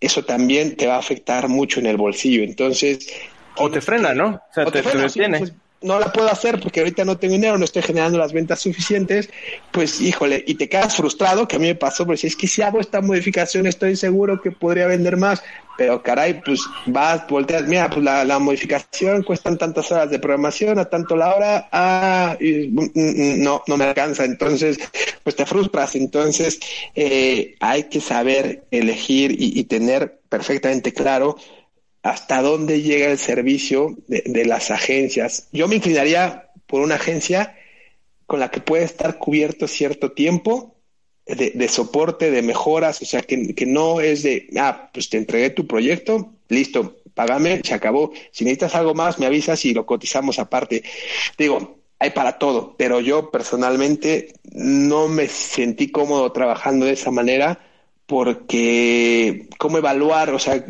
eso también te va a afectar mucho en el bolsillo. Entonces... O te frena, ¿no? O sea, te, te, detiene. Pues, no la puedo hacer porque ahorita no tengo dinero, no estoy generando las ventas suficientes, pues híjole, y te quedas frustrado, que a mí me pasó, porque si es que si hago esta modificación estoy seguro que podría vender más, pero caray, pues vas, volteas, mira, pues la, la modificación cuestan tantas horas de programación, a tanto la hora, ah, y, mm, mm, no, no me alcanza, entonces, pues te frustras, entonces eh, hay que saber elegir y, y tener perfectamente claro hasta dónde llega el servicio de, las agencias. Yo me inclinaría por una agencia con la que puede estar cubierto cierto tiempo de, soporte, de mejoras, o sea, que, que, no es de, ah, pues te entregué tu proyecto, listo, págame, se acabó. Si necesitas algo más, me avisas y lo cotizamos aparte. Digo, hay para todo, pero yo personalmente no me sentí cómodo trabajando de esa manera porque cómo evaluar, o sea,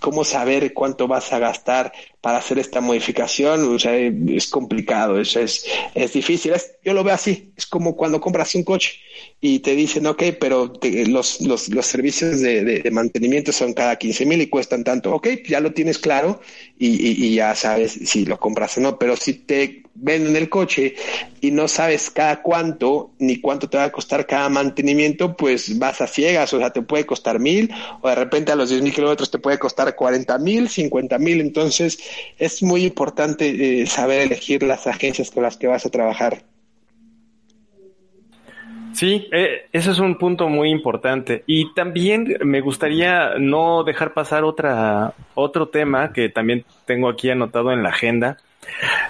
cómo saber cuánto vas a gastar para hacer esta modificación, o sea, es complicado, es, es, es difícil. Es, yo lo veo así, es como cuando compras un coche y te dicen, ok, pero los, los, los servicios de, de, mantenimiento son cada 15 mil y cuestan tanto, ok, ya lo tienes claro y, y ya sabes si lo compras o no, pero si te venden el coche y no sabes cada cuánto ni cuánto te va a costar cada mantenimiento, pues vas a ciegas, o sea, te puede costar mil o de repente a los 10 mil kilómetros te puede costar 40 mil, 50 mil, entonces es muy importante eh, saber elegir las agencias con las que vas a trabajar. Sí, eh, eso es un punto muy importante. Y también me gustaría no dejar pasar otra, otro tema que también tengo aquí anotado en la agenda,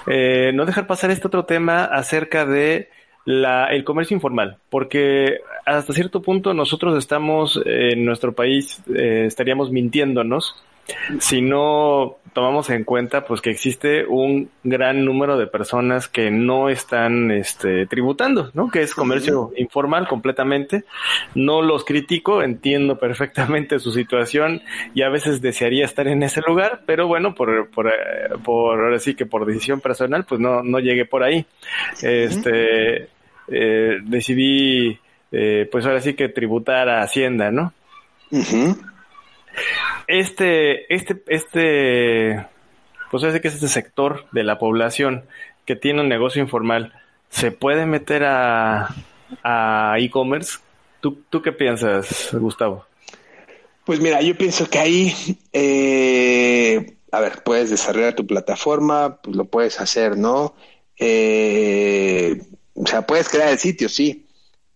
eh, no dejar pasar este otro tema acerca de la, el comercio informal, porque hasta cierto punto nosotros estamos en nuestro país, eh, estaríamos mintiéndonos si no tomamos en cuenta pues que existe un gran número de personas que no están este, tributando, ¿no? Que es comercio informal completamente. No los critico, entiendo perfectamente su situación y a veces desearía estar en ese lugar, pero bueno, por, por, eh, por ahora sí que por decisión personal, pues no, no llegué por ahí. Este, eh, decidí, eh, pues ahora sí que tributar a Hacienda, ¿no? Este, este, este, pues sé que es este sector de la población que tiene un negocio informal, ¿se puede meter a, a e-commerce? ¿Tú, ¿Tú qué piensas, Gustavo? Pues mira, yo pienso que ahí, eh, a ver, puedes desarrollar tu plataforma, pues lo puedes hacer, ¿no? Eh, o sea, puedes crear el sitio, sí,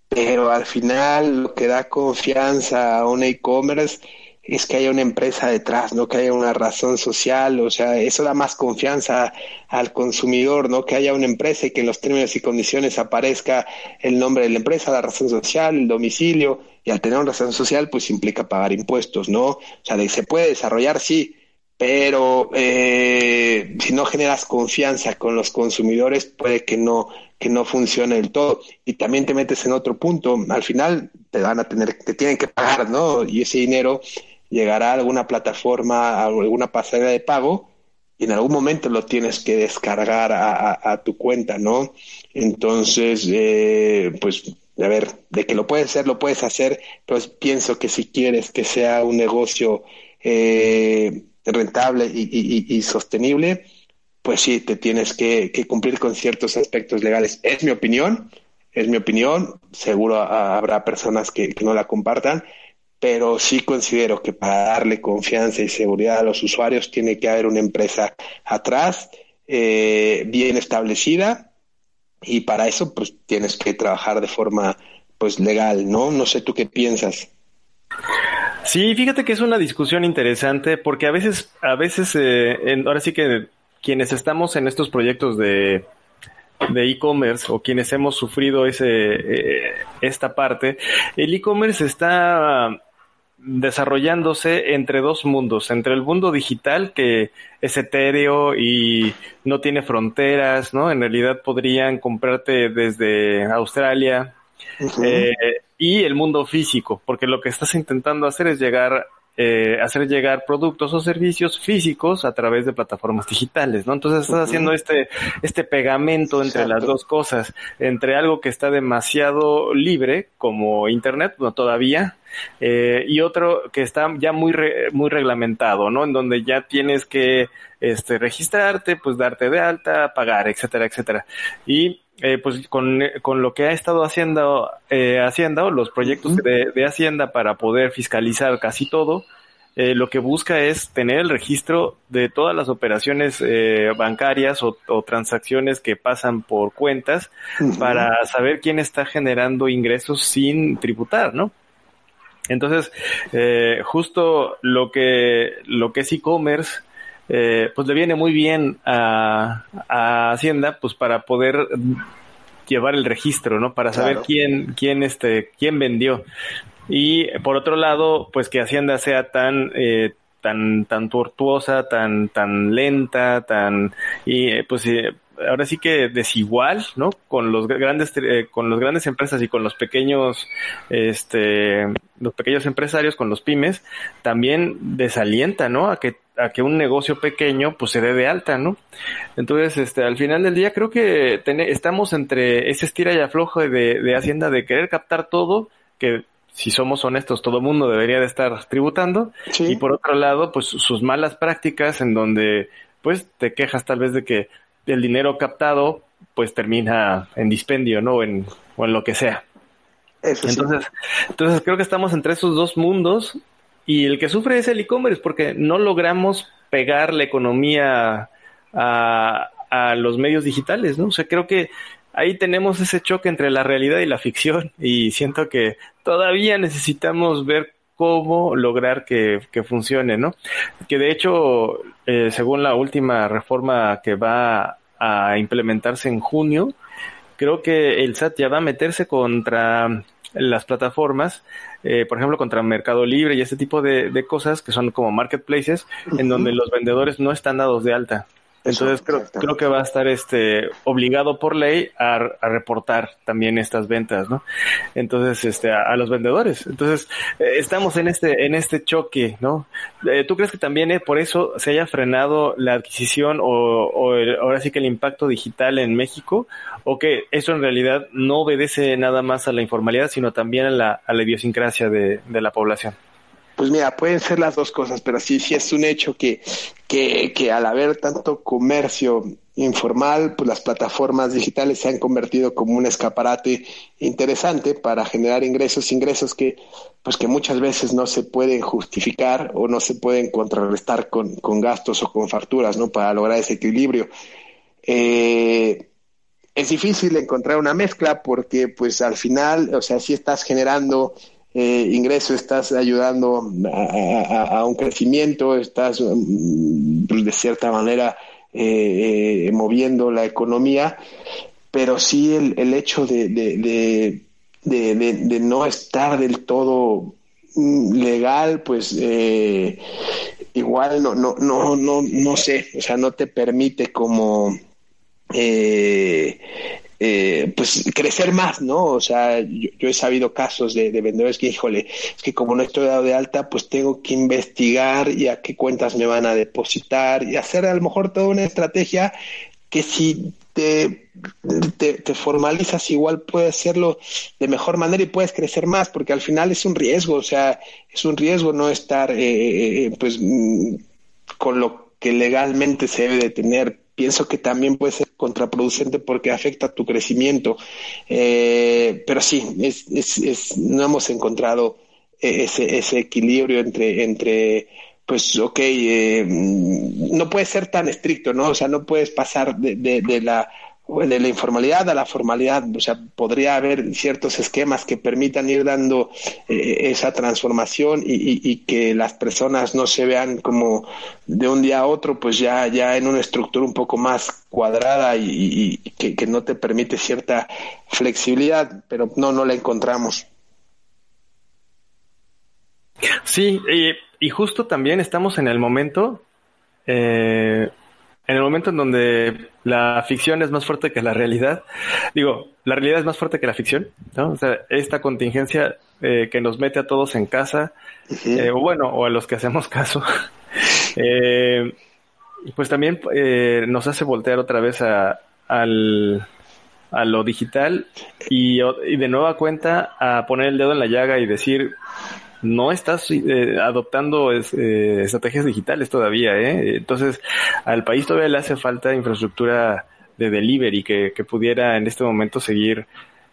pero al final lo que da confianza a un e-commerce es que haya una empresa detrás, no que haya una razón social, o sea, eso da más confianza al consumidor, no que haya una empresa y que en los términos y condiciones aparezca el nombre de la empresa, la razón social, el domicilio, y al tener una razón social, pues implica pagar impuestos, ¿no? O sea, de, se puede desarrollar, sí, pero eh, si no generas confianza con los consumidores, puede que no que no funcione del todo. Y también te metes en otro punto, al final te van a tener, te tienen que pagar, ¿no? Y ese dinero llegará a alguna plataforma, a alguna pasarela de pago, y en algún momento lo tienes que descargar a, tu cuenta, ¿no? Entonces, eh, pues, a ver, de que lo puedes hacer, lo puedes hacer, pues pienso que si quieres que sea un negocio eh, rentable y, sostenible, pues sí, te tienes que, que, cumplir con ciertos aspectos legales. Es mi opinión, es mi opinión, seguro habrá personas que, no la compartan, pero sí considero que para darle confianza y seguridad a los usuarios tiene que haber una empresa atrás, eh, bien establecida, y para eso pues tienes que trabajar de forma pues legal, ¿no? No sé tú qué piensas. Sí, fíjate que es una discusión interesante porque a veces, a veces, eh, ahora sí que quienes estamos en estos proyectos de de e-commerce o quienes hemos sufrido ese eh, esta parte, el e-commerce está desarrollándose entre dos mundos, entre el mundo digital que es etéreo y no tiene fronteras, ¿no? En realidad podrían comprarte desde Australia, eh, y el mundo físico, porque lo que estás intentando hacer es llegar eh, hacer llegar productos o servicios físicos a través de plataformas digitales, ¿no? Entonces estás haciendo este, este pegamento entre las dos cosas, entre algo que está demasiado libre, como Internet, no todavía, eh, y otro que está ya muy, muy reglamentado, ¿no? En donde ya tienes que este, registrarte, pues darte de alta, pagar, etcétera, etcétera. Y eh, pues con, con, lo que ha estado haciendo eh, Hacienda o los proyectos de, de, Hacienda para poder fiscalizar casi todo, eh, lo que busca es tener el registro de todas las operaciones eh, bancarias o, o, transacciones que pasan por cuentas para saber quién está generando ingresos sin tributar, ¿no? Entonces, eh, justo lo que, lo que es e-commerce, eh, pues le viene muy bien a, a, Hacienda, pues para poder llevar el registro, ¿no? Para saber quién, quién, este, quién vendió. Y por otro lado, pues que Hacienda sea tan, eh, tan, tan tortuosa, tan, tan lenta, tan, y eh, pues eh, ahora sí que desigual, ¿no? Con los grandes, eh, con los grandes empresas y con los pequeños, este, los pequeños empresarios, con los pymes, también desalienta, ¿no? A que, a que un negocio pequeño, pues se dé de alta, ¿no? Entonces, este, al final del día creo que estamos entre ese estira y aflojo de, de Hacienda de querer captar todo, que si somos honestos, todo el mundo debería de estar tributando. Y por otro lado, pues sus malas prácticas en donde, pues, te quejas tal vez de que el dinero captado pues termina en dispendio, ¿no? En, o en lo que sea. entonces, entonces creo que estamos entre esos dos mundos y el que sufre es el e-commerce porque no logramos pegar la economía a, a los medios digitales, ¿no? O sea, creo que ahí tenemos ese choque entre la realidad y la ficción y siento que todavía necesitamos ver cómo lograr que, que funcione, ¿no? Que de hecho, eh, según la última reforma que va a implementarse en junio, creo que el SAT ya va a meterse contra las plataformas, eh, por ejemplo, contra Mercado Libre y ese tipo de, de cosas que son como marketplaces, en donde los vendedores no están dados de alta. Entonces creo, creo que va a estar este obligado por ley a, a reportar también estas ventas, ¿no? Entonces, este, a, los vendedores. Entonces, eh, estamos en este, en este choque, ¿no? Eh, ¿Tú crees que también eh, por eso se haya frenado la adquisición o, o ahora sí que el impacto digital en México? ¿O que eso en realidad no obedece nada más a la informalidad, sino también a la, a la idiosincrasia de, de la población? Pues mira, pueden ser las dos cosas, pero sí, sí es un hecho que, que, que al haber tanto comercio informal, pues las plataformas digitales se han convertido como un escaparate interesante para generar ingresos, ingresos que, pues que muchas veces no se pueden justificar o no se pueden contrarrestar con, con gastos o con facturas, ¿no? Para lograr ese equilibrio. Eh, es difícil encontrar una mezcla porque, pues al final, o sea, si estás generando eh, ingreso, estás ayudando a, un crecimiento, estás mm, pues, de cierta manera eh, eh, moviendo la economía, pero sí el, hecho de, no estar del todo mm, legal, pues eh, igual no, no, no, no, no sé, o sea, no te permite como eh, eh, pues crecer más, ¿no? O sea, yo, he sabido casos de, vendedores que, híjole, es que como no estoy dado de alta, pues tengo que investigar y a qué cuentas me van a depositar y hacer a lo mejor toda una estrategia que si te, te, formalizas igual puedes hacerlo de mejor manera y puedes crecer más, porque al final es un riesgo, o sea, es un riesgo no estar, eh, eh, pues, mm, con lo que legalmente se debe de tener pienso que también puede ser contraproducente porque afecta tu crecimiento. Eh, pero sí, es, es, es, no hemos encontrado ese, ese equilibrio entre, entre pues ok, eh, no puede ser tan estricto, ¿no? O sea, no puedes pasar de la de la informalidad a la formalidad, o sea, podría haber ciertos esquemas que permitan ir dando eh, esa transformación y, y, que las personas no se vean como de un día a otro, pues ya, ya en una estructura un poco más cuadrada y, que, que, no te permite cierta flexibilidad, pero no, no la encontramos. Sí, y, y justo también estamos en el momento eh, en el momento en donde la ficción es más fuerte que la realidad, digo, la realidad es más fuerte que la ficción, ¿no? O sea, esta contingencia eh, que nos mete a todos en casa, eh, o bueno, o a los que hacemos caso, *laughs* eh, pues también eh, nos hace voltear otra vez a, al, a lo digital y, y de nueva cuenta a poner el dedo en la llaga y decir, no estás eh, adoptando eh, estrategias digitales todavía, ¿eh? Entonces, al país todavía le hace falta infraestructura de delivery que, que pudiera en este momento seguir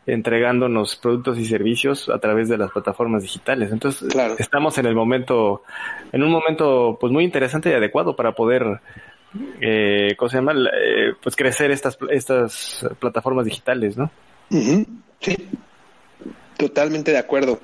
entregándonos productos y servicios a través de las plataformas digitales. Entonces, claro. estamos en el momento, en un momento pues muy interesante y adecuado para poder eh, ¿cómo se llama? Eh, pues crecer estas, estas plataformas digitales, ¿no? Uh -huh. Sí, totalmente de acuerdo.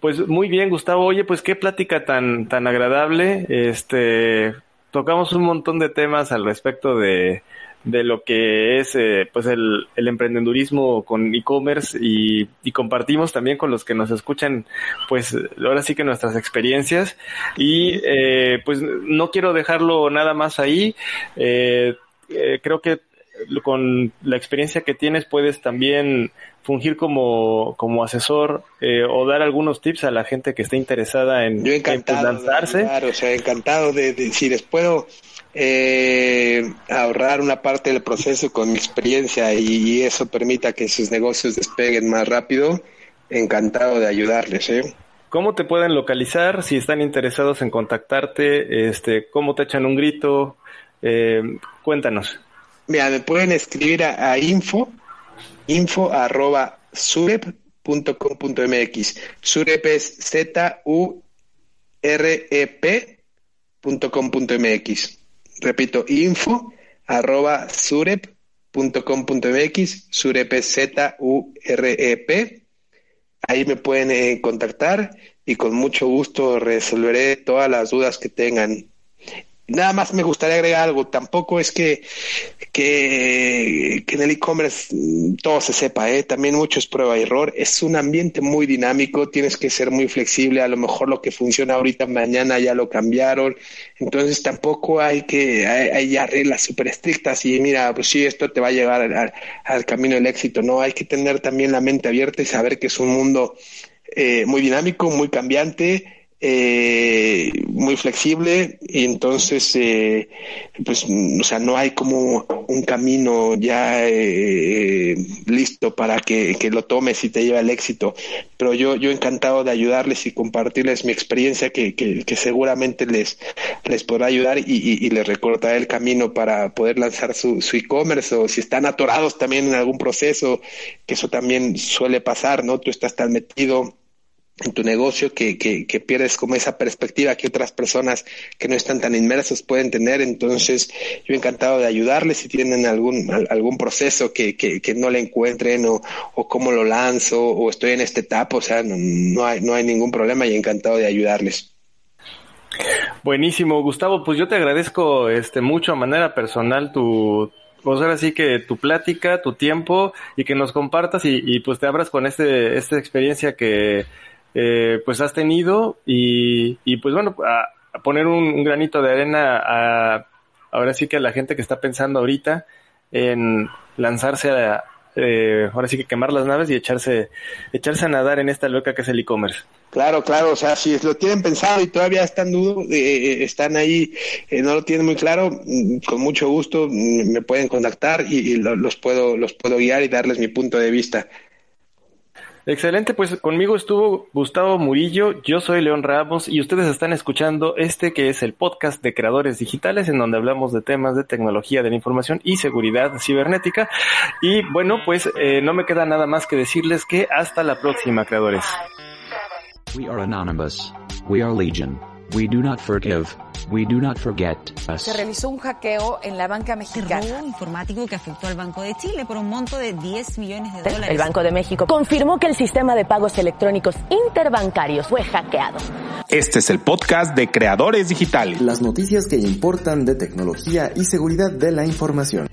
Pues muy bien, Gustavo. Oye, pues qué plática tan, tan agradable. Este, tocamos un montón de temas al respecto de, de lo que es eh, pues el, emprendedurismo con e-commerce y, y, compartimos también con los que nos escuchan pues ahora sí que nuestras experiencias y eh, pues no quiero dejarlo nada más ahí eh, eh creo que con la experiencia que tienes puedes también fungir como, como asesor eh, o dar algunos tips a la gente que esté interesada en, Yo encantado en pues, lanzarse. Claro, o sea, encantado de, de si les puedo eh, ahorrar una parte del proceso con mi experiencia y, y, eso permita que sus negocios despeguen más rápido, encantado de ayudarles. ¿eh? ¿Cómo te pueden localizar si están interesados en contactarte? Este, ¿Cómo te echan un grito? Eh, cuéntanos. Mira, me pueden escribir a, info, info arroba surep.com.mx. Surep es Z-U-R-E-P.com.mx. Repito, info arroba surep.com.mx. Surep es Z-U-R-E-P. Ahí me pueden eh, contactar y con mucho gusto resolveré todas las dudas que tengan. Nada más me gustaría agregar algo. Tampoco es que, que, en el e-commerce todo se sepa, ¿eh? También mucho es prueba y error. Es un ambiente muy dinámico, tienes que ser muy flexible. A lo mejor lo que funciona ahorita, mañana ya lo cambiaron. Entonces tampoco hay que, hay, hay ya reglas súper estrictas y mira, pues sí, esto te va a llevar al, al, camino del éxito. No, hay que tener también la mente abierta y saber que es un mundo eh, muy dinámico, muy cambiante eh, muy flexible y entonces eh, pues o sea no hay como un camino ya eh, listo para que, que, lo tomes y te lleve al éxito. Pero yo yo encantado de ayudarles y compartirles mi experiencia que, que, que seguramente les les podrá ayudar y, y, les recordará el camino para poder lanzar su, su e-commerce o si están atorados también en algún proceso que eso también suele pasar no tú estás tan metido en tu negocio que, que, que, pierdes como esa perspectiva que otras personas que no están tan inmersas pueden tener. Entonces, yo encantado de ayudarles si tienen algún, algún proceso que, que, que no le encuentren o, o cómo lo lanzo o estoy en esta etapa. O sea, no, no, hay, no hay ningún problema y encantado de ayudarles. Buenísimo, Gustavo. Pues yo te agradezco este mucho a manera personal tu, pues ahora sí que tu plática, tu tiempo y que nos compartas y, y pues te abras con este, esta experiencia que eh, pues has tenido y, y pues bueno, a, poner un, granito de arena a, ahora sí que a la gente que está pensando ahorita en lanzarse a, eh, ahora sí que quemar las naves y echarse, echarse a nadar en esta loca que es el e-commerce. Claro, claro, o sea, si lo tienen pensado y todavía están dudo, eh, están ahí, eh, no lo tienen muy claro, mm, con mucho gusto mm, me pueden contactar y, y lo, los puedo, los puedo guiar y darles mi punto de vista. Excelente, pues conmigo estuvo Gustavo Murillo, yo soy León Ramos y ustedes están escuchando este que es el podcast de creadores digitales en donde hablamos de temas de tecnología de la información y seguridad cibernética. Y bueno, pues eh, no me queda nada más que decirles que hasta la próxima, creadores. We are anonymous. We are legion. We do not forgive. We do not forget us. Se realizó un hackeo en la banca mexicana. robo informático que afectó al Banco de Chile por un monto de 10 millones de dólares. El Banco de México confirmó que el sistema de pagos electrónicos interbancarios fue hackeado. Este es el podcast de Creadores Digitales. Las noticias que importan de tecnología y seguridad de la información.